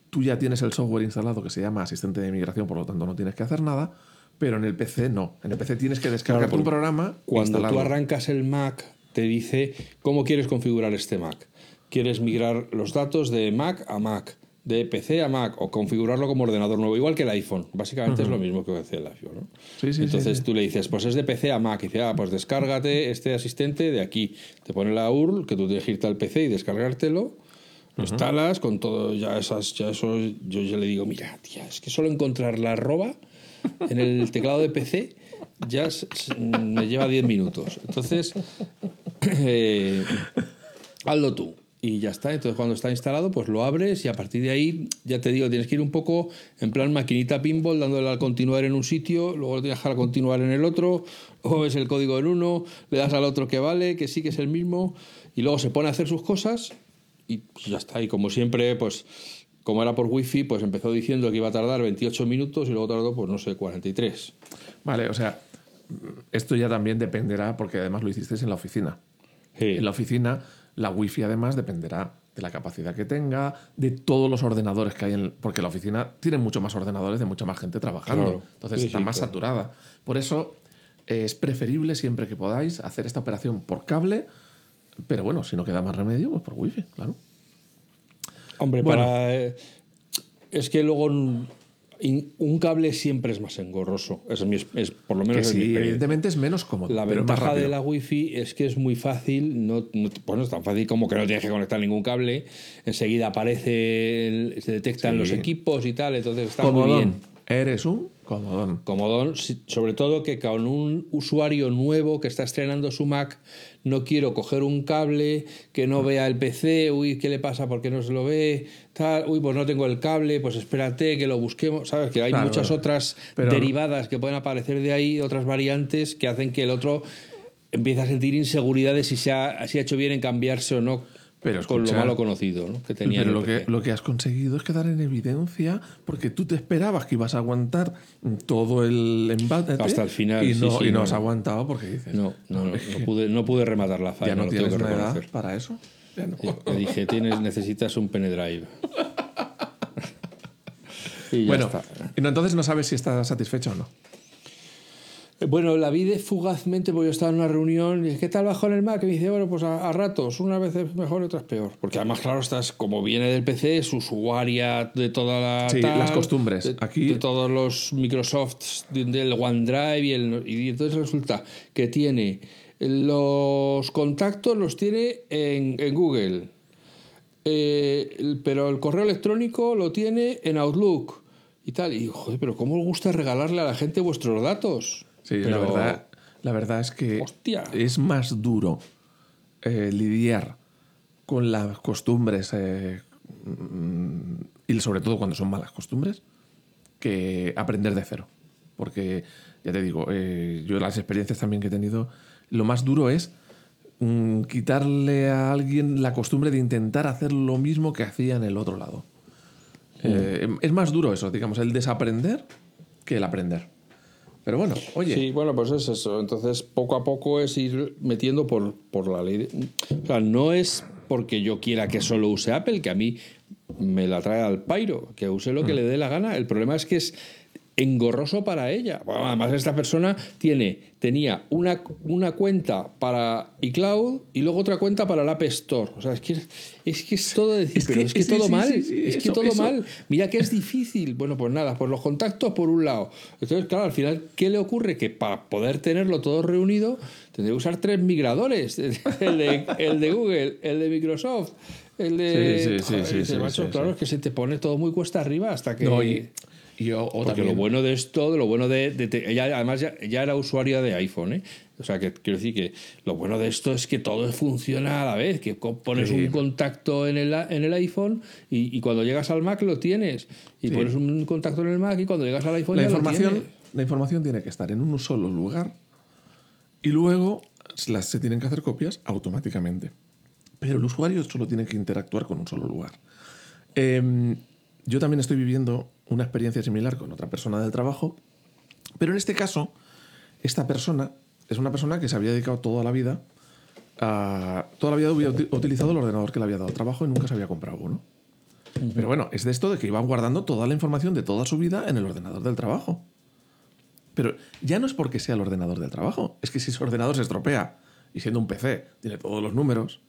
tú ya tienes el software instalado que se llama asistente de migración, por lo tanto no tienes que hacer nada. pero en el PC no. En el PC tienes que descargar Claro, un programa. Cuando tú arrancas el Mac, te dice cómo quieres configurar este Mac. ¿Quieres migrar los datos de Mac a Mac, de PC a Mac o configurarlo como ordenador nuevo? Igual que el iPhone. Básicamente es lo mismo que hace el iPhone. ¿no? Sí, sí, Entonces sí. tú le dices, pues es de PC a Mac. Y dice, ah, pues descárgate este asistente de aquí. Te pone la URL que tú tienes que irte al PC y descargártelo. Lo instalas con todo, ya esas, ya eso, yo ya le digo, mira, tía, es que solo encontrar la arroba en el teclado de PC ya me lleva 10 minutos. Entonces, eh, hazlo tú. Y ya está. Entonces, cuando está instalado, pues lo abres y a partir de ahí, ya te digo, tienes que ir un poco en plan maquinita pinball, dándole al continuar en un sitio, luego lo tienes que dejar continuar en el otro, luego ves el código en uno, le das al otro que vale, que sí que es el mismo, y luego se pone a hacer sus cosas y pues ya está. Y como siempre, pues como era por wifi, pues empezó diciendo que iba a tardar 28 minutos y luego tardó, pues no sé, 43. Vale, o sea, esto ya también dependerá, porque además lo hicisteis en la oficina. Sí. En la oficina, la wifi además dependerá de la capacidad que tenga, de todos los ordenadores que hay en. Porque la oficina tiene mucho más ordenadores de mucha más gente trabajando. Claro. Entonces Sí, está sí, más claro. saturada. Por eso eh, es preferible siempre que podáis hacer esta operación por cable. Pero bueno, si no queda más remedio, pues por wifi, claro. Hombre, Bueno. para. eh, es que luego un, cable siempre es más engorroso. Es, mi- es por lo menos Que es mi sí, experiencia. evidentemente es menos cómodo. La es ventaja de la wifi es que es muy fácil, no, no- bueno, es tan fácil como que no tienes que conectar ningún cable, enseguida aparece, el- se detectan Sí. los equipos y tal, entonces está muy bien. Eres un comodón. Comodón, sobre todo que con un usuario nuevo que está estrenando su Mac, no quiero coger un cable que no vea el PC, uy, ¿qué le pasa? ¿Por qué no se lo ve? Tal, uy, pues no tengo el cable, pues espérate que lo busquemos. Sabes que hay Claro, muchas otras Pero- derivadas que pueden aparecer de ahí, otras variantes que hacen que el otro empiece a sentir inseguridad de si se ha, si ha hecho bien en cambiarse o no Pero con lo escucha, malo conocido ¿no? que tenía. Pero el lo que, lo que has conseguido es quedar en evidencia porque tú te esperabas que ibas a aguantar todo el embate Hasta el final, y no, sí, y no no. has aguantado porque dices No, no, no, pude, no pude rematar la falla, ya no lo tengo tienes que una edad para eso. Ya no. Le dije, tienes, necesitas un pendrive. y ya Bueno, está. y no, entonces no sabes si estás satisfecho o no. Eh, Bueno, la vi de fugazmente porque yo estaba en una reunión y ¿qué tal bajo en el Mac? Y me dice, bueno, pues a, a ratos, unas veces mejor y otras peor. Porque además, claro, estás, como viene del PC, es usuaria de toda la... Sí, las costumbres. De, Aquí- de todos los Microsofts, de- del OneDrive y, el, y entonces resulta que tiene los contactos, los tiene en, en Google. Eh, pero el correo electrónico lo tiene en Outlook y tal. Y joder, pero ¿cómo os gusta regalarle a la gente vuestros datos? Sí, la, verdad, la verdad es que Hostia. es más duro eh, lidiar con las costumbres eh, mm, y sobre todo cuando son malas costumbres que aprender de cero. Porque, ya te digo, eh, yo las experiencias también que he tenido, lo más duro es mm, quitarle a alguien la costumbre de intentar hacer lo mismo que hacía en el otro lado. Eh, es más duro eso, digamos, el desaprender que el aprender. Pero bueno, oye, Sí, bueno, pues es eso. Entonces, poco a poco es ir metiendo por, por la ley. de- O sea, no es porque yo quiera que solo use Apple, que a mí me la trae al pairo, que use lo que le dé la gana. El problema es que es engorroso para ella. Bueno, además, esta persona tiene, tenía una, una cuenta para iCloud y luego otra cuenta para el App Store. O sea, es que es, que es todo decir, Es pero que- es que sí, todo sí, mal. sí, es que todo eso- mal. Mira que es difícil. Bueno, pues nada, pues los contactos por un lado. Entonces, claro, al final, ¿qué le ocurre? Que para poder tenerlo todo reunido, tendría que usar tres migradores. El de, el de Google, el de Microsoft, el de... Sí, sí, sí, Joder, sí, dices, sí, macho, sí, claro, es que se te pone todo muy cuesta arriba hasta que... No, y, y o, o Porque también- lo bueno de esto, lo bueno de, de- de- ella además ya, ya era usuaria de iPhone, ¿eh? O sea, que quiero decir que lo bueno de esto es que todo funciona a la vez, que pones Sí. un contacto en el, en el iPhone y, y cuando llegas al Mac lo tienes. Y Sí. pones un contacto en el Mac y cuando llegas al iPhone la ya lo información, tienes. la información tiene que estar en un solo lugar y luego las, se tienen que hacer copias automáticamente. Pero el usuario solo tiene que interactuar con un solo lugar. Em, yo también estoy viviendo una experiencia similar con otra persona del trabajo, pero en este caso, esta persona es una persona que se había dedicado toda la vida a. Toda la vida había uti- utilizado el ordenador que le había dado trabajo y nunca se había comprado uno. Pero bueno, es de esto de que iba guardando toda la información de toda su vida en el ordenador del trabajo. Pero ya no es porque sea el ordenador del trabajo, es que si ese ordenador se estropea y siendo un PC tiene todos los números,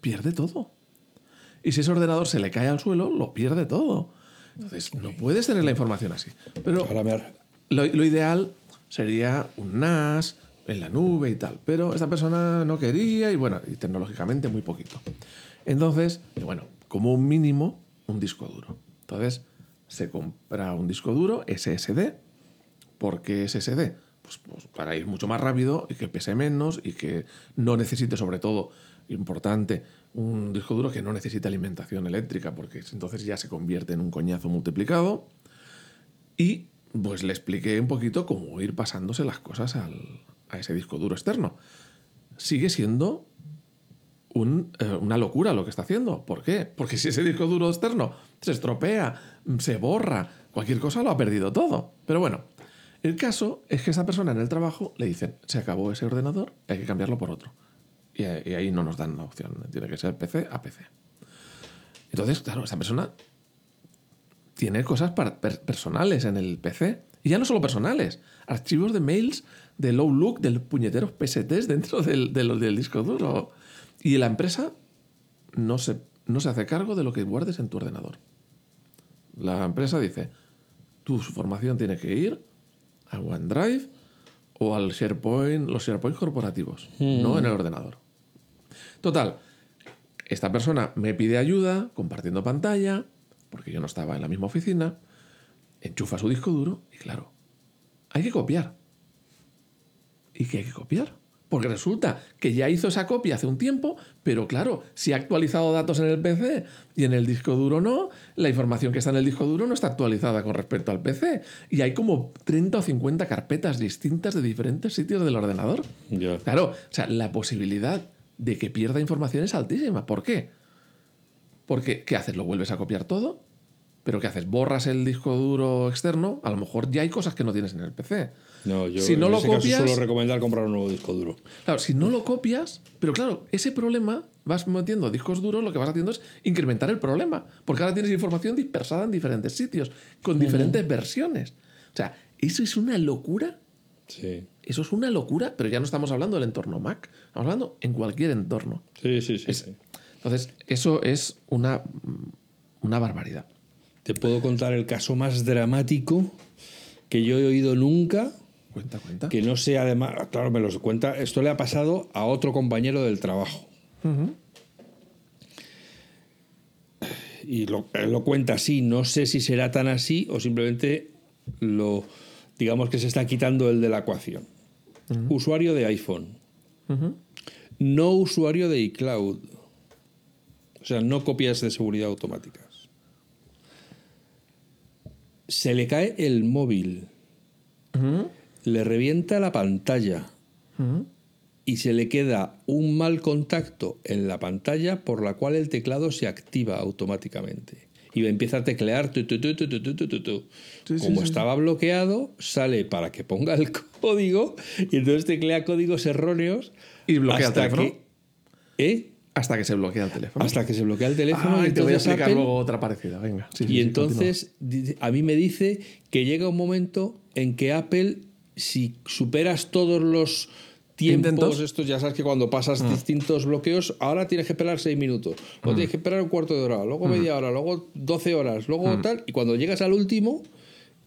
pierde todo. Y si ese ordenador se le cae al suelo, lo pierde todo. Entonces, no puedes tener la información así. Pero lo ideal sería un NAS en la nube y tal. Pero esta persona no quería y bueno, y tecnológicamente muy poquito. Entonces, bueno, como un mínimo, un disco duro. Entonces, se compra un disco duro SSD. ¿Por qué SSD? Pues, pues para ir mucho más rápido y que pese menos y que no necesite, sobre todo, importante, un disco duro que no necesite alimentación eléctrica, porque entonces ya se convierte en un coñazo multiplicado. Y pues le expliqué un poquito cómo ir pasándose las cosas al- a ese disco duro externo. Sigue siendo eh, una locura lo que está haciendo. ¿Por qué? Porque si ese disco duro externo se estropea, se borra, cualquier cosa lo ha perdido todo. Pero bueno, el caso es que esa persona en el trabajo le dicen, se acabó ese ordenador, hay que cambiarlo por otro. Y, ahí- no nos dan la opción, tiene que ser PC a PC. Entonces, claro, esa persona tiene cosas personales en el PC. Y ya no solo personales, archivos de mails de low look, del puñeteros PSTs dentro del, del- del disco duro. Y la empresa no se, no se hace cargo de lo que guardes en tu ordenador. La empresa dice, tu formación tiene que ir a OneDrive o al SharePoint, los SharePoint corporativos, no en el ordenador. Total, esta persona me pide ayuda compartiendo pantalla, porque yo no estaba en la misma oficina, enchufa su disco duro y claro, hay que copiar. ¿Y qué hay que copiar? Porque resulta que ya hizo esa copia hace un tiempo, pero claro, si ha actualizado datos en el PC y en el disco duro no, la información que está en el disco duro no está actualizada con respecto al PC. Y hay como 30 o 50 carpetas distintas de diferentes sitios del ordenador. Claro, o sea, la posibilidad de que pierda información es altísima. ¿Por qué? Porque, ¿qué haces? ¿Lo vuelves a copiar todo? ¿Pero qué haces? ¿Borras el disco duro externo? A lo mejor ya hay cosas que no tienes en el PC. No, yo Si no en lo ese copias- caso suelo recomendar comprar un nuevo disco duro. Claro, si no lo copias, pero claro, ese problema vas metiendo discos duros, lo que vas haciendo es incrementar el problema, porque ahora tienes información dispersada en diferentes sitios, con diferentes versiones. O sea, eso es una locura. Sí. Eso es una locura, pero ya no estamos hablando del entorno Mac, estamos hablando en cualquier entorno. Sí, sí, sí. Es- sí. Entonces, eso es una, una barbaridad. Te puedo contar el caso más dramático que yo he oído nunca, Cuenta, cuenta. que no sé además, claro, me lo cuenta, esto le ha pasado a otro compañero del trabajo. Y lo, lo cuenta así, no sé si será tan así o simplemente lo, digamos que se está quitando el de la ecuación. Usuario de iPhone, no usuario de iCloud. O sea, no copias de seguridad automáticas. Se le cae el móvil, le revienta la pantalla y se le queda un mal contacto en la pantalla por la cual el teclado se activa automáticamente y empieza a teclear tu, tu, tu, sí, como estaba bloqueado sale para que ponga el código y entonces teclea códigos erróneos y bloquea hasta el teléfono. que, ¿eh? hasta que se bloquea el teléfono. Hasta que se bloquea el teléfono ah, y te voy a explicar luego otra parecida. Venga y entonces a mí me dice que llega un momento en que Apple si superas todos los tiempos, ¿Intentos? estos ya sabes que cuando pasas distintos bloqueos, ahora tienes que esperar seis minutos, luego tienes que esperar un cuarto de hora, luego media hora, luego 12 horas, luego tal, y cuando llegas al último,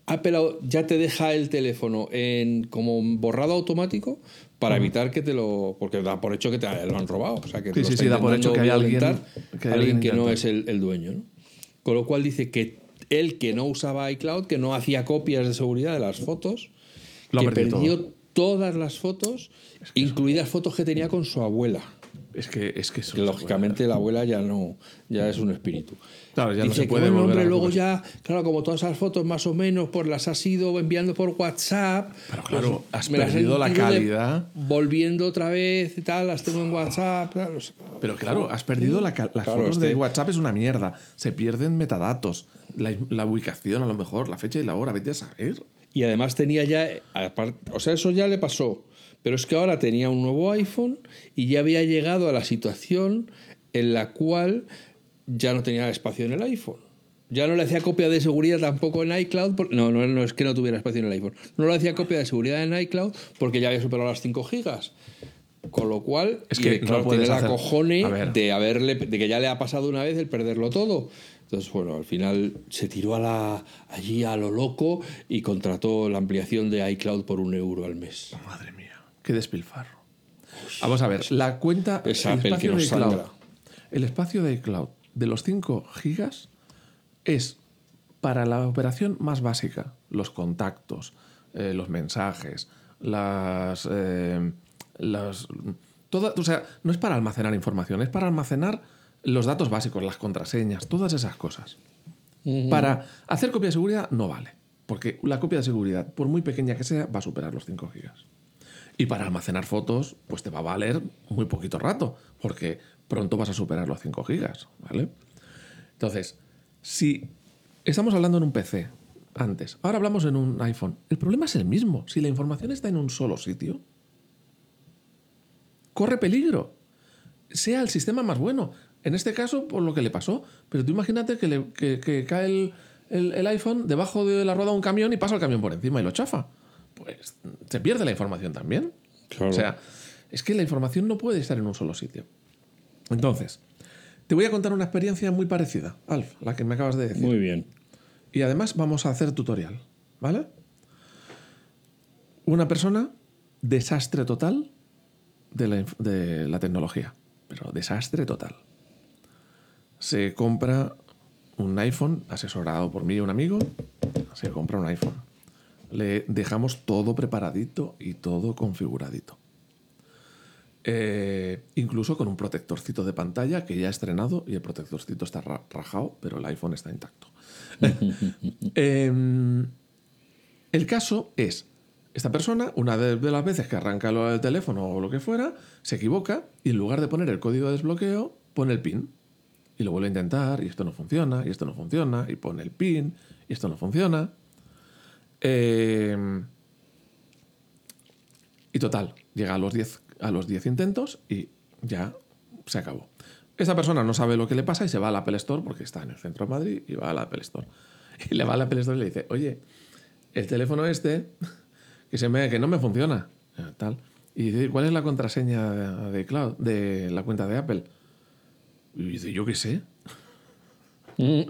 Apple ya te deja el teléfono en como borrado automático para evitar que te lo. Porque da por hecho que te lo han robado. O sea, que Sí, sí, da por hecho que hay alguien- que hay alguien alguien que no es el, el dueño. ¿no? Con lo cual dice que él que no usaba iCloud, que no hacía copias de seguridad de las fotos, Lo que perdió todas las fotos, incluidas fotos que tenía con su abuela. Es que, es que Que no se lógicamente la abuela ya no, ya es un espíritu. Claro, ya no Dice se que, puede bueno, volver hombre, luego ya, claro, como todas esas fotos más o menos, pues las has ido enviando por WhatsApp. Pero claro, pues has me las he perdido la de- calidad. volviendo otra vez y tal, las tengo en WhatsApp. tal, no. Pero claro, has perdido la, las Claro, fotos este- de WhatsApp, es una mierda. Se pierden metadatos. La, la ubicación, a lo mejor, la fecha y la hora, vete a saber. Y además tenía ya, apar- o sea, eso ya le pasó. Pero es que ahora tenía un nuevo iPhone y ya había llegado a la situación en la cual ya no tenía espacio en el iPhone. Ya no le hacía copia de seguridad tampoco en iCloud. por- No, no, no es que no tuviera espacio en el iPhone. No le hacía copia de seguridad en iCloud porque ya había superado las 5 gigas. Con lo cual, Es y, que claro, no tiene la hacer- cojone de haberle, de que ya le ha pasado una vez el perderlo todo. Entonces, bueno, al final se tiró a la, allí a lo loco y contrató la ampliación de iCloud por un euro al mes. Madre mía, qué despilfarro. Vamos a ver, la cuenta. Es el Apple espacio que nos de iCloud. El espacio de iCloud de los 5 gigas es para la operación más básica: los contactos, eh, los mensajes, las. eh, las toda, o sea, no es para almacenar información, es para almacenar los datos básicos, las contraseñas, todas esas cosas. Para hacer copia de seguridad no vale, porque la copia de seguridad, por muy pequeña que sea, va a superar los 5 gigas. Y para almacenar fotos, pues te va a valer muy poquito rato, porque pronto vas a superar los 5 gigas, ¿vale? Entonces, si estamos hablando en un PC antes, ahora hablamos en un iPhone, el problema es el mismo. Si la información está en un solo sitio, corre peligro. Sea el sistema más bueno. En este caso, por lo que le pasó. Pero tú imagínate que, le- que- que cae el, el- el iPhone debajo de la rueda de un camión y pasa el camión por encima y lo chafa. Pues se pierde la información también. Claro. O sea, es que la información no puede estar en un solo sitio. Entonces, te voy a contar una experiencia muy parecida, Alf, la que me acabas de decir. Muy bien. Y además vamos a hacer tutorial, ¿vale? Una persona, desastre total de la, inf- de la tecnología, pero desastre total. Se compra un iPhone, asesorado por mí y un amigo, se compra un iPhone. Le dejamos todo preparadito y todo configuradito. Eh, incluso con un protectorcito de pantalla que ya ha estrenado y el protectorcito está ra- rajado, pero el iPhone está intacto. Em, el caso es, esta persona, una de, de las veces que arranca el teléfono o lo que fuera, se equivoca y en lugar de poner el código de desbloqueo, pone el PIN. Y lo vuelve a intentar y esto no funciona, y esto no funciona, y pone el PIN y esto no funciona. Em, y total, llega a los 10 a los 10 intentos y ya se acabó. Esta persona no sabe lo que le pasa y se va al Apple Store porque está en el centro de Madrid y va al Apple Store. Y le va al Apple Store y le dice, oye, el teléfono este que se me que no me funciona, eh, tal. Y dice, ¿cuál es la contraseña de cloud de la cuenta de Apple? Y dice, yo qué sé. Muy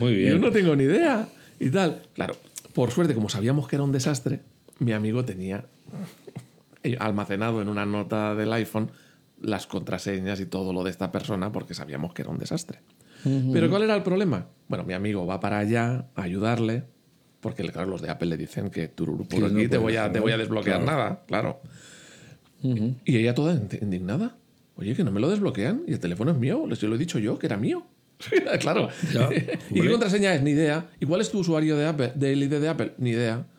Yo bien. no tengo ni idea. Y tal. Claro, por suerte, como sabíamos que era un desastre, mi amigo tenía eh, almacenado en una nota del iPhone las contraseñas y todo lo de esta persona porque sabíamos que era un desastre. Pero ¿cuál era el problema? Bueno, mi amigo va para allá a ayudarle, porque claro, los de Apple le dicen que tururú por aquí no te, voy a, te hacer, voy a desbloquear claro. nada, claro. Y ella toda ind- indignada. Oye, que no me lo desbloquean y el teléfono es mío. Les lo he dicho yo, que era mío. claro. Ya, ¿Y qué contraseña es? Ni idea. ¿Y cuál es tu usuario de Apple, del ID de Apple? Ni idea.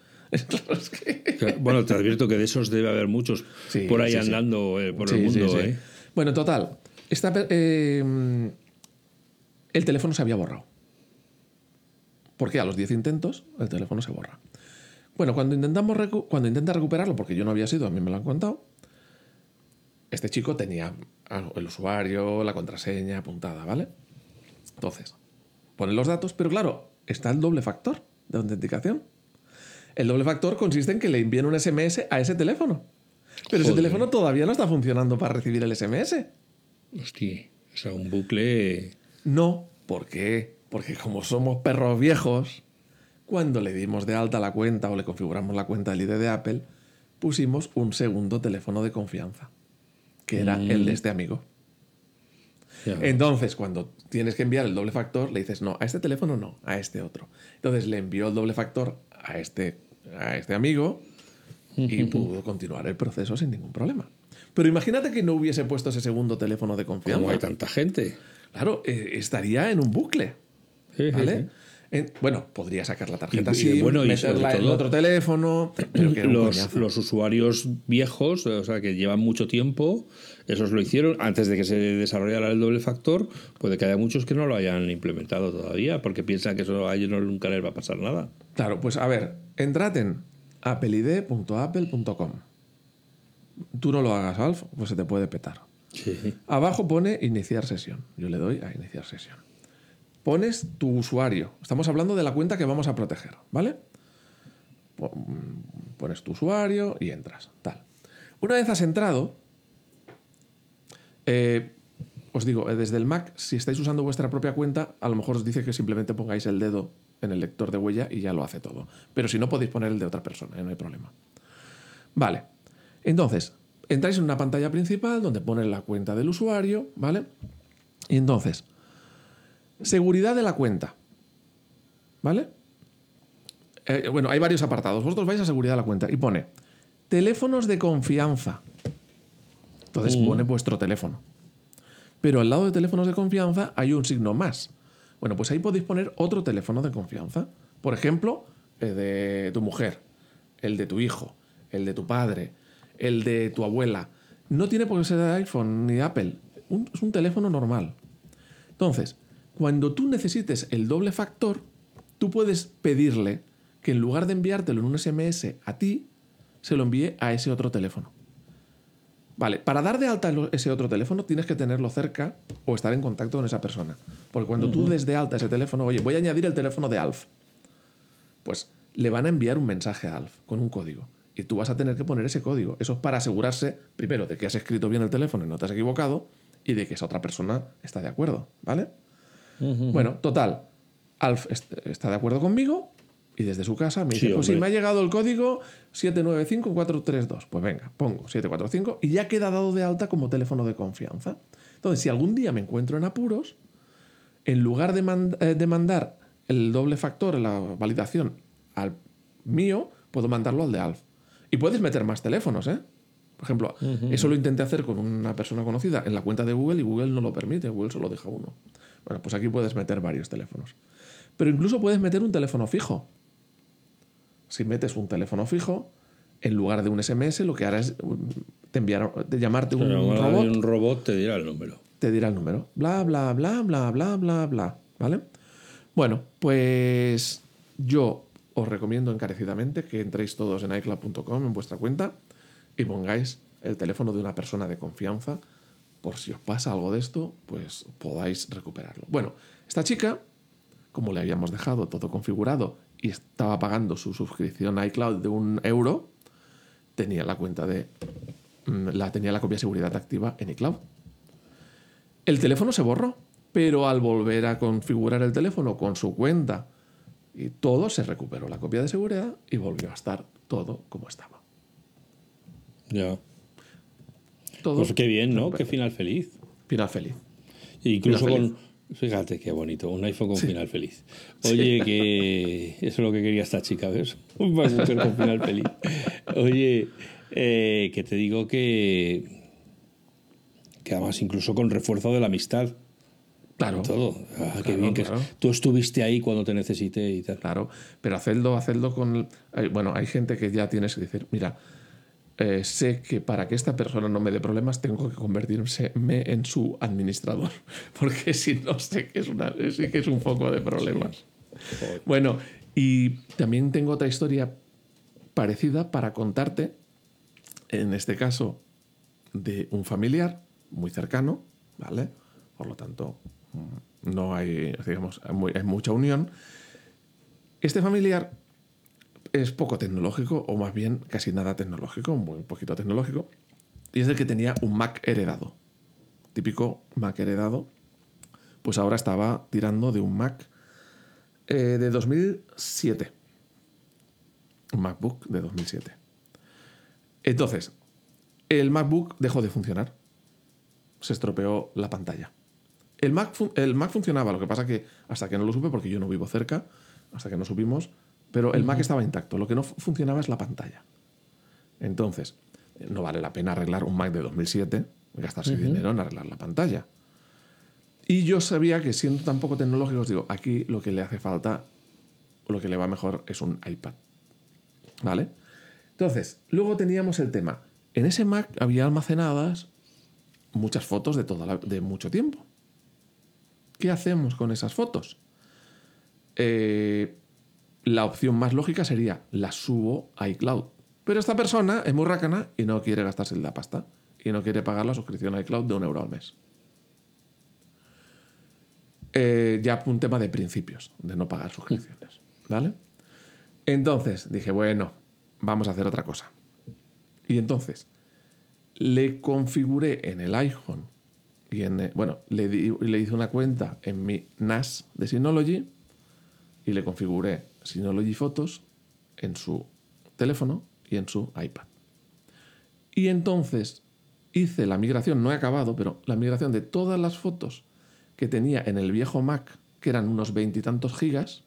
Que... Bueno, te advierto que de esos debe haber muchos Sí, por ahí sí, sí. andando eh, por el mundo. ¿eh? Bueno, total. Esta eh, el teléfono se había borrado. Porque a los 10 intentos el teléfono se borra. Bueno, cuando, intentamos cuando intenta recuperarlo, porque yo no había sido, a mí me lo han contado, este chico tenía algo, el usuario, la contraseña apuntada, ¿vale? Entonces, pone los datos, pero claro, está el doble factor de autenticación. El doble factor consiste en que le envíen un SMS a ese teléfono. Pero ese teléfono todavía no está funcionando para recibir el SMS. Hostia, o sea, un bucle. No, ¿por qué? Porque como somos perros viejos, cuando le dimos de alta la cuenta o le configuramos la cuenta del ID de Apple, pusimos un segundo teléfono de confianza, que era el de este amigo. Entonces, cuando tienes que enviar el doble factor, le dices, no, a este teléfono no, a este otro. Entonces le envió el doble factor a este, a este amigo y pudo continuar el proceso sin ningún problema. Pero imagínate que no hubiese puesto ese segundo teléfono de confianza. Como hay tanta gente. Claro, eh, estaría en un bucle. ¿Vale? En- bueno, podría sacar la tarjeta Y- y, SIM, bueno, y meterla en otro teléfono, pero que Los, usuarios viejos, o sea, que llevan mucho tiempo, esos lo hicieron antes de que se desarrollara el doble factor. Puede que haya muchos que no lo hayan implementado todavía porque piensan que eso a ellos nunca les va a pasar nada. Claro, pues a ver, entrad en appleid.apple.com. Tú no lo hagas, Alf, pues se te puede petar. Sí. Abajo pone iniciar sesión. Yo le doy a iniciar sesión. Pones tu usuario. Estamos hablando de la cuenta que vamos a proteger, ¿vale? Mm, Pones tu usuario y entras, tal. Una vez has entrado, eh, os digo, eh, desde el Mac, si estáis usando vuestra propia cuenta, a lo mejor os dice que simplemente pongáis el dedo en el lector de huella y ya lo hace todo. Pero si no, podéis poner el de otra persona, eh, no hay problema. Vale. Entonces, entráis en una pantalla principal donde pone la cuenta del usuario, ¿vale? Y entonces, seguridad de la cuenta, ¿vale? Eh, bueno, hay varios apartados. Vosotros vais a seguridad de la cuenta y pone teléfonos de confianza. Entonces pone vuestro teléfono. Pero al lado de teléfonos de confianza hay un signo más. Bueno, pues ahí podéis poner otro teléfono de confianza. Por ejemplo, el de tu mujer, el de tu hijo, el de tu padre, el de tu abuela. No tiene por qué ser de iPhone ni de Apple. Un- es un teléfono normal. Entonces, cuando tú necesites el doble factor, tú puedes pedirle que en lugar de enviártelo en un SMS a ti, se lo envíe a ese otro teléfono. Vale, para dar de alta ese otro teléfono tienes que tenerlo cerca o estar en contacto con esa persona. Porque cuando tú des de alta ese teléfono, oye, voy a añadir el teléfono de Alf, pues le van a enviar un mensaje a Alf con un código. Y tú vas a tener que poner ese código. Eso es para asegurarse, primero, de que has escrito bien el teléfono y no te has equivocado, y de que esa otra persona está de acuerdo, ¿vale? Bueno, total. Alf est- está de acuerdo conmigo y desde su casa me dice, Sí, pues hombre. me ha llegado el código 795-432. Pues venga, pongo 745 y ya queda dado de alta como teléfono de confianza. Entonces, si algún día me encuentro en apuros, en lugar de, mand- eh, de mandar el doble factor, la validación al mío, puedo mandarlo al de Alf. Y puedes meter más teléfonos, ¿eh? Por ejemplo, eso lo intenté hacer con una persona conocida en la cuenta de Google y Google no lo permite, Google solo deja uno. Bueno, pues aquí puedes meter varios teléfonos. Pero incluso puedes meter un teléfono fijo. Si metes un teléfono fijo, en lugar de un SMS, lo que hará es um, te enviará, de llamarte un robot un robot te dirá el número. te dirá el número. Bla, bla, bla, bla, bla, bla, bla. ¿Vale? Bueno, pues yo os recomiendo encarecidamente que entréis todos en iCloud.com en vuestra cuenta y pongáis el teléfono de una persona de confianza por si os pasa algo de esto, pues podáis recuperarlo. Bueno, esta chica, como le habíamos dejado todo configurado y estaba pagando su suscripción a iCloud de un euro, tenía la cuenta de... mm, la, tenía la copia de seguridad activa en iCloud. El teléfono se borró, pero al volver a configurar el teléfono con su cuenta y todo, se recuperó la copia de seguridad y volvió a estar todo como estaba. Ya. Todo Pues qué bien, ¿no? Qué final feliz. Final feliz. E incluso Final con. Fíjate qué bonito, un iPhone con final feliz. Oye, que eso es lo que quería esta chica, ¿ves? Un MacBook con final feliz. Oye, eh, que te digo que. Que además, incluso con refuerzo de la amistad. Claro. Todo. Ah, qué Claro, bien que claro. tú estuviste ahí cuando te necesité y tal. Claro, pero hacedlo, hacedlo con... hay- Bueno, hay gente que ya tienes que decir, mira, eh, sé que para que esta persona no me dé problemas tengo que convertirme en su administrador, porque si no sé que es, una, sí que es un foco de problemas. Bueno, y también tengo otra historia parecida para contarte, en este caso, de un familiar muy cercano, ¿vale? Por lo tanto, mm, no hay, digamos, hay mucha unión. Este familiar es poco tecnológico, o más bien casi nada tecnológico, muy poquito tecnológico, y es el que tenía un Mac heredado. Típico Mac heredado. Pues ahora estaba tirando de un Mac eh, de 2007. Un MacBook de 2007. Entonces, el MacBook dejó de funcionar. Se estropeó la pantalla. El Mac, el Mac funcionaba, lo que pasa que hasta que no lo supe, porque yo no vivo cerca, hasta que no subimos, pero el Mac estaba intacto. Lo que no fu- funcionaba es la pantalla. Entonces, no vale la pena arreglar un Mac de 2007, gastarse dinero en arreglar la pantalla. Y yo sabía que siendo tan poco tecnológicos, digo, aquí lo que le hace falta, lo que le va mejor es un iPad. ¿Vale? Entonces, luego teníamos el tema. En ese Mac había almacenadas muchas fotos de, toda la- de mucho tiempo. ¿Qué hacemos con esas fotos? Eh, la opción más lógica sería las subo a iCloud. Pero esta persona es muy racana y no quiere gastarse la pasta. Y no quiere pagar la suscripción a iCloud de un euro al mes. eh, ya un tema de principios, de no pagar suscripciones. ¿Vale? Entonces dije, bueno, vamos a hacer otra cosa. Y entonces le configuré en el iPhone y en, eh, bueno, le, le hice una cuenta en mi NAS de Synology y le configuré Synology Photos en su teléfono y en su iPad. Y entonces hice la migración, no he acabado, pero la migración de todas las fotos que tenía en el viejo Mac, que eran unos veintitantos gigas,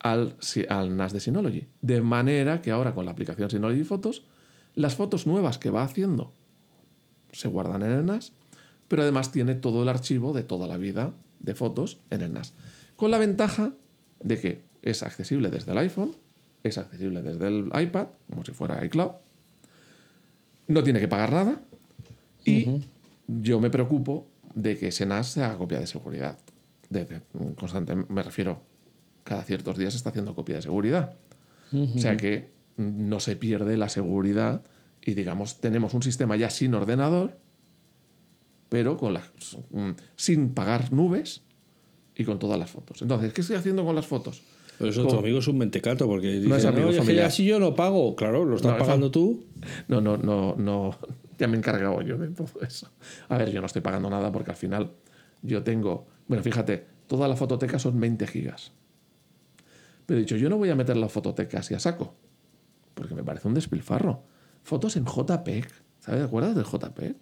al, al NAS de Synology. De manera que ahora con la aplicación Synology Photos, las fotos nuevas que va haciendo se guardan en el NAS, pero además tiene todo el archivo de toda la vida de fotos en el NAS. Con la ventaja de que es accesible desde el iPhone, es accesible desde el iPad, como si fuera iCloud, no tiene que pagar nada y yo me preocupo de que ese NAS se haga copia de seguridad. De, de- constante, me refiero, cada ciertos días está haciendo copia de seguridad. O sea que mm, no se pierde la seguridad y digamos, tenemos un sistema ya sin ordenador, pero con las, mm, sin pagar nubes y con todas las fotos. Entonces, ¿qué estoy haciendo con las fotos? Pero eso tu Con- amigo es un mentecato porque dice, No es amigo, "No, es es que familiar". así yo no pago. Claro, lo estás No, pagando tú. No, no, no, no. Ya me he encargado yo de todo eso. A ver, yo no estoy pagando nada porque al final yo tengo. Bueno, fíjate, toda la fototeca son 20 gigas. Pero he dicho, yo no voy a meter la fototeca así a saco. Porque me parece un despilfarro. Fotos en JPEG. ¿Sabes? ¿Te acuerdas del JPEG?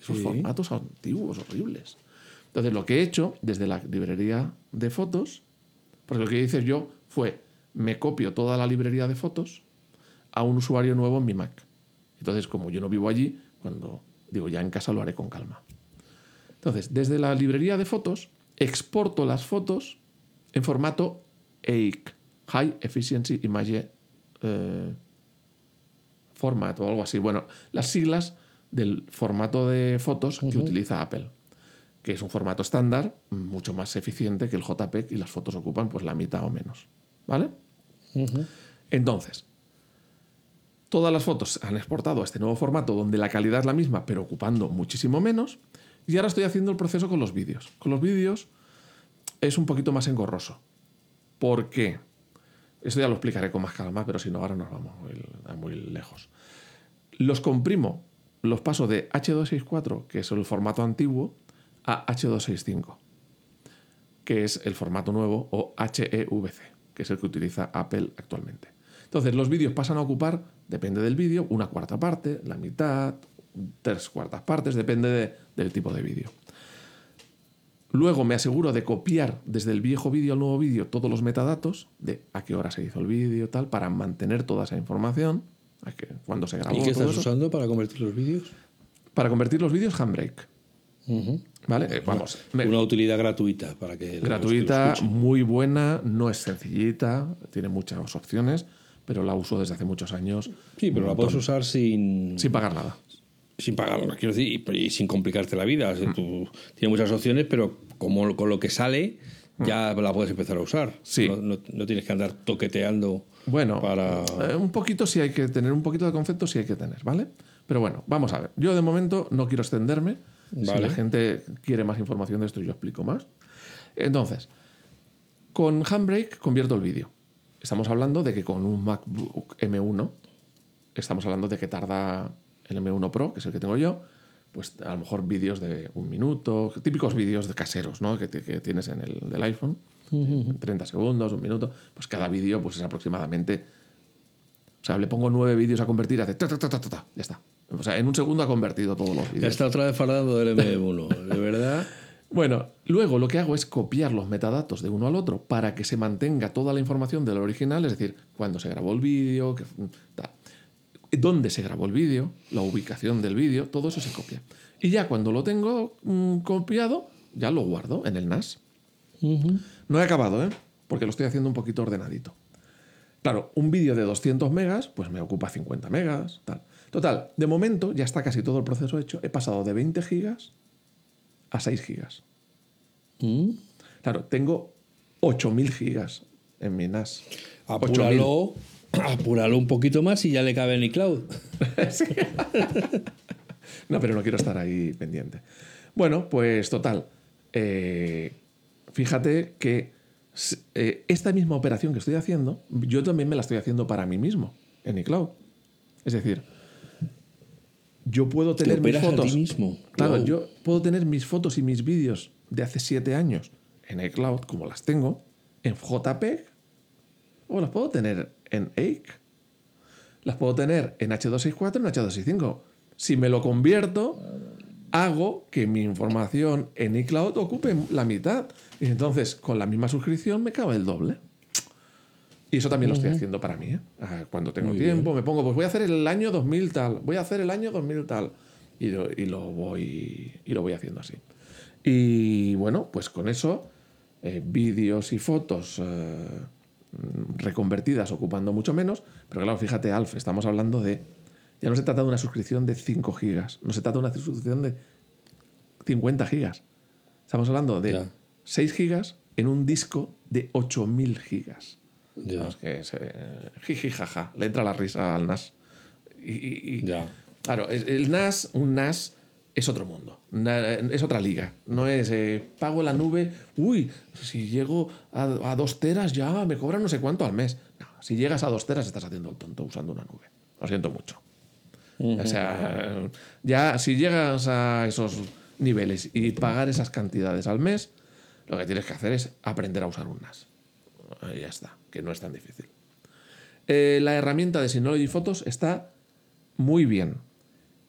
Esos Sí. formatos antiguos, horribles. Entonces, lo que he hecho desde la librería de fotos, porque lo que hice yo fue, me copio toda la librería de fotos a un usuario nuevo en mi Mac. Entonces, como yo no vivo allí, cuando digo ya en casa lo haré con calma. Entonces, desde la librería de fotos, exporto las fotos en formato EIC, High Efficiency Image eh, Format o algo así. Bueno, las siglas del formato de fotos que utiliza Apple, que es un formato estándar, mucho más eficiente que el JPEG y las fotos ocupan pues la mitad o menos. ¿Vale? Entonces, todas las fotos han exportado a este nuevo formato donde la calidad es la misma, pero ocupando muchísimo menos. Y ahora estoy haciendo el proceso con los vídeos. Con los vídeos es un poquito más engorroso. ¿Por qué? Esto ya lo explicaré con más calma, pero si no, ahora nos vamos muy, muy lejos. Los comprimo, los paso de H264, que es el formato antiguo, a H265, que es el formato nuevo, o HEVC, que es el que utiliza Apple actualmente. Entonces, los vídeos pasan a ocupar, depende del vídeo, una cuarta parte, la mitad, tres cuartas partes, depende de- del tipo de vídeo. Luego me aseguro de copiar desde el viejo vídeo al nuevo vídeo todos los metadatos de a qué hora se hizo el vídeo, tal, para mantener toda esa información, a que, cuando se grabó. ¿Y qué todo estás eso. usando para convertir los vídeos? Para convertir los vídeos Handbrake. ¿Vale? Eh, vamos. me- Una utilidad gratuita para que los que gratuita, muy buena, no es sencillita, tiene muchas opciones, pero la uso desde hace muchos años Sí, pero la puedes usar sin, sin pagar nada. sin pagar, quiero decir, y, y sin complicarte la vida. O sea, tú- tiene muchas opciones, pero como con lo que sale, ya la puedes empezar a usar. Sí. No, no- no tienes que andar toqueteando Bueno, para. eh, un poquito sí hay que tener, un poquito de concepto sí hay que tener, ¿vale? Pero bueno, vamos a ver. Yo de momento no quiero extenderme. Si la gente quiere más información de esto, yo explico más. Entonces, con Handbrake convierto el vídeo. Estamos hablando de que con un MacBook M1, estamos hablando de que tarda el M1 Pro, que es el que tengo yo, pues a lo mejor vídeos de un minuto, típicos vídeos de caseros, ¿no? Que, que tienes en el del iPhone, 30 segundos, un minuto, pues cada vídeo pues es aproximadamente o sea, le pongo nueve vídeos a convertir, hace ta, ta, ta, ta, ta, ta, ya está. O sea, en un segundo ha convertido todos los vídeos. está otra vez fardando del M1. De verdad. Bueno, luego lo que hago es copiar los metadatos de uno al otro para que se mantenga toda la información del original, es decir, cuándo se grabó el vídeo, tal. dónde se grabó el vídeo, la ubicación del vídeo, todo eso se copia. Y ya cuando lo tengo mm, copiado, ya lo guardo en el NAS. No he acabado, ¿eh? Porque lo estoy haciendo un poquito ordenadito. Claro, un vídeo de 200 megas, pues me ocupa 50 megas, tal. Total, de momento ya está casi todo el proceso hecho. He pasado de 20 gigas a 6 gigas. Mm. Claro, tengo 8000 gigas en mi NAS. 8000. Apúralo, apúralo un poquito más y ya le cabe en iCloud. No, pero no quiero estar ahí pendiente. Bueno, pues total. eh, fíjate que eh, esta misma operación que estoy haciendo, yo también me la estoy haciendo para mí mismo en iCloud. Es decir, yo puedo Te tener mis a fotos. ti mismo. Claro, Wow. yo puedo tener mis fotos y mis vídeos de hace siete años en iCloud, como las tengo, en JPEG, o las puedo tener en AIC. Las puedo tener en H264, en H265. Si me lo convierto, hago que mi información en iCloud ocupe la mitad. Y entonces, con la misma suscripción, me cabe el doble. Y eso también lo estoy haciendo para mí. ¿eh? Cuando tengo Muy tiempo, me pongo, pues voy a hacer el año 2000 tal, voy a hacer el año 2000 tal. Y lo, y lo, voy, y lo voy haciendo así. Y bueno, pues con eso, eh, vídeos y fotos eh, reconvertidas ocupando mucho menos. Pero claro, fíjate, Alf, estamos hablando de. Ya no se trata de una suscripción de 5 gigas, no se trata de una suscripción de 50 gigas. Estamos hablando de Ya. 6 gigas en un disco de 8000 gigas. Ya, que se, jiji, jaja, le entra la risa al NAS. Y, y- y- ya. Claro, el NAS, un NAS es otro mundo, es otra liga. No es eh, pago la nube, uy, si llego a, a dos teras ya me cobran no sé cuánto al mes. No, si llegas a dos teras estás haciendo el tonto usando una nube. Lo siento mucho. O sea, ya si llegas a esos niveles y pagar esas cantidades al mes, lo que tienes que hacer es aprender a usar un NAS. Y ya está, que no es tan difícil. Eh, la herramienta de Synology Photos está muy bien.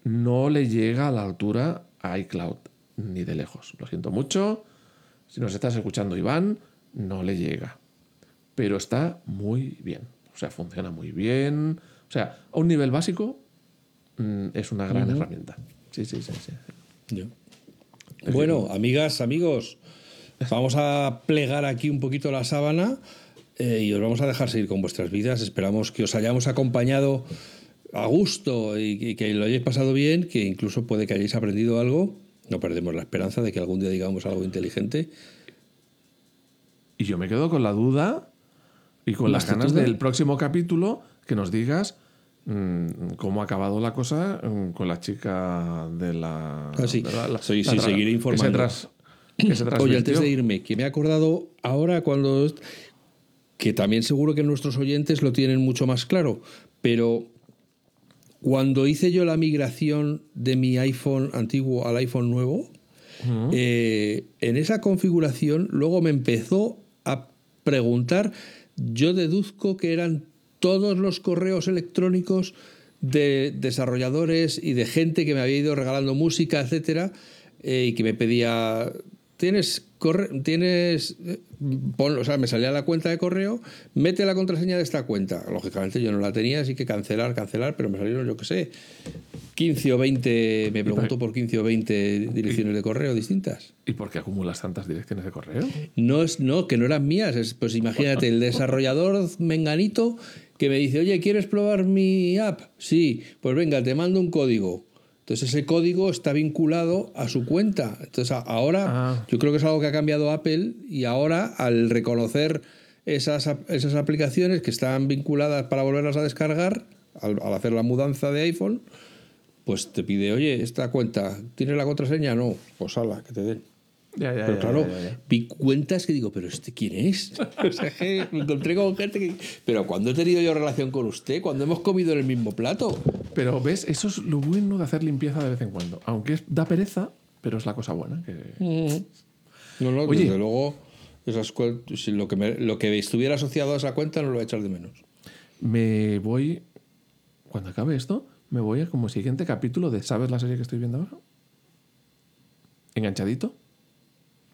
No le llega a la altura a iCloud, ni de lejos. Lo siento mucho. Si nos estás escuchando, Iván, no le llega. Pero está muy bien. O sea, funciona muy bien. O sea, a un nivel básico mm, es una gran herramienta. Sí, sí, sí, sí. Bueno, amigas, amigos, vamos a plegar aquí un poquito la sábana eh, y os vamos a dejar seguir con vuestras vidas. Esperamos que os hayamos acompañado a gusto y, y que lo hayáis pasado bien, que incluso puede que hayáis aprendido algo. No perdemos la esperanza de que algún día digamos algo inteligente. Y yo me quedo con la duda y con las ¿Más ganas del próximo capítulo que nos digas mm, cómo ha acabado la cosa mm, con la chica de la. Ah, sí. de la- la- Sí, la sí, seguiré que se informando. tras- que se Oye, antes de irme, que me he acordado ahora cuando. Que también seguro que nuestros oyentes lo tienen mucho más claro, pero cuando hice yo la migración de mi iPhone antiguo al iPhone nuevo, eh, en esa configuración luego me empezó a preguntar, yo deduzco que eran todos los correos electrónicos de desarrolladores y de gente que me había ido regalando música, etcétera, eh, y que me pedía tienes corre- tienes pon- o sea, me salía la cuenta de correo, mete la contraseña de esta cuenta. Lógicamente yo no la tenía, así que cancelar, cancelar, pero me salieron yo qué sé, 15 o 20, me pregunto por 15 o 20 direcciones de correo distintas. ¿Y por qué acumulas tantas direcciones de correo? No es no, que no eran mías, es, pues imagínate el desarrollador menganito que me dice, "Oye, ¿quieres probar mi app?" Sí, pues venga, te mando un código. Entonces ese código está vinculado a su cuenta. Entonces ahora Ah. yo creo que es algo que ha cambiado Apple y ahora al reconocer esas, esas aplicaciones que están vinculadas para volverlas a descargar, al, al hacer la mudanza de iPhone, pues te pide, oye, esta cuenta, ¿tienes la contraseña? No, pues ala, que te den. Ya, ya, Pero claro, ya, vi cuentas que digo, pero ¿este quién es? o sea, que me encontré con gente que... Pero ¿cuándo he tenido yo relación con usted? ¿Cuándo hemos comido en el mismo plato? Pero ves, eso es lo bueno de hacer limpieza de vez en cuando. Aunque es- da pereza, pero es la cosa buena. que- No, no, Oye. desde luego, esas cuen- si lo, que me- lo que estuviera asociado a esa cuenta no lo voy a echar de menos. Me voy. Cuando acabe esto, me voy a como siguiente capítulo de ¿Sabes la serie que estoy viendo ahora? Enganchadito.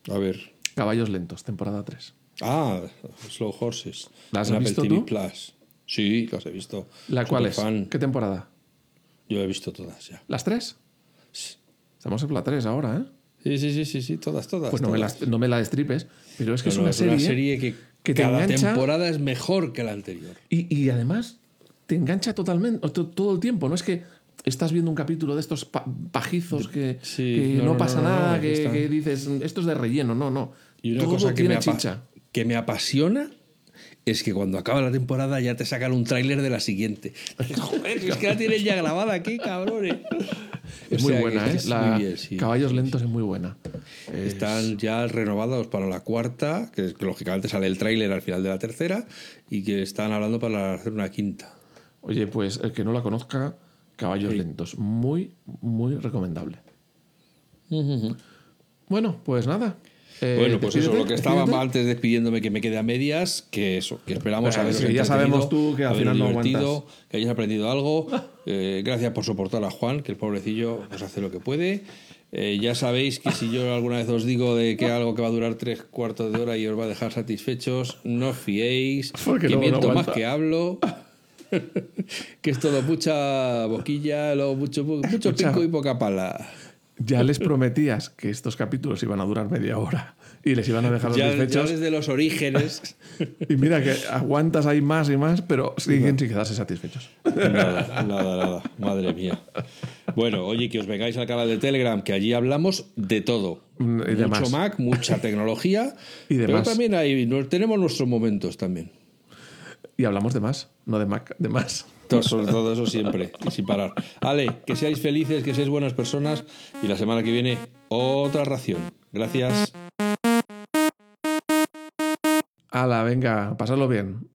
A ver. Caballos lentos, temporada 3. Ah, Slow Horses. ¿La has visto TV tú? Plus. Sí, las he visto. ¿La cuál es? ¿Qué temporada? Yo he visto todas ya. ¿Las tres? Estamos en la 3 ahora, ¿eh? Sí, sí, sí, sí, sí, todas, todas. Pues no me, las- no me la destripes, pero es que es una serie, serie que, que te cada engancha. temporada es mejor que la anterior. Y, y además te engancha totalmente, todo el tiempo. No es que estás viendo un capítulo de estos pa- pajizos que, Sí, que no, no, no, pasa no, nada, que, dices, esto es de relleno. No, no. Y una todo cosa que tiene me, chicha. que me apasiona es que cuando acaba la temporada ya te sacan un tráiler de la siguiente. Joder, es que la tienen ya grabada aquí, cabrones. Es muy buena, ¿eh? La muy bien, sí. Caballos lentos es muy buena. Es- Están ya renovados para la cuarta, que, que lógicamente sale el tráiler al final de la tercera, y que están hablando para hacer una quinta. Oye, pues el que no la conozca, Caballos lentos. Muy, muy recomendable. Bueno, pues nada. Eh, bueno, pues eso, lo que estaba despídete. antes despidiéndome que me quede a medias, que eso, que esperamos Eh, haberos sí, ya sabemos tú que al final no aguantas. que hayáis aprendido algo. Eh, gracias por soportar a Juan, que el pobrecillo pues hace lo que puede. Eh, ya sabéis que si yo alguna vez os digo de que algo que va a durar tres cuartos de hora y os va a dejar satisfechos, no os fiéis, Porque que luego no miento más que hablo. que es todo mucha boquilla, luego mucho, mucho Escucha. pico y poca pala. Ya les prometías que estos capítulos iban a durar media hora y les iban a dejar Ya, ya satisfechos. desde los orígenes. Y mira que aguantas ahí más y más, pero siguen sin quedarse satisfechos. Nada, nada, nada. Madre mía. Bueno, oye, que os vengáis al canal de Telegram, que allí hablamos de todo. Mm, y Mucho. Mac, mucha tecnología. Y Pero también hay, nos- tenemos nuestros momentos también. Y hablamos de más, no de Mac, de más. Todo, sobre todo eso siempre, y sin parar. Ale, que seáis felices, que seáis buenas personas. Y la semana que viene, otra ración. Gracias. Hala, venga, pasadlo bien.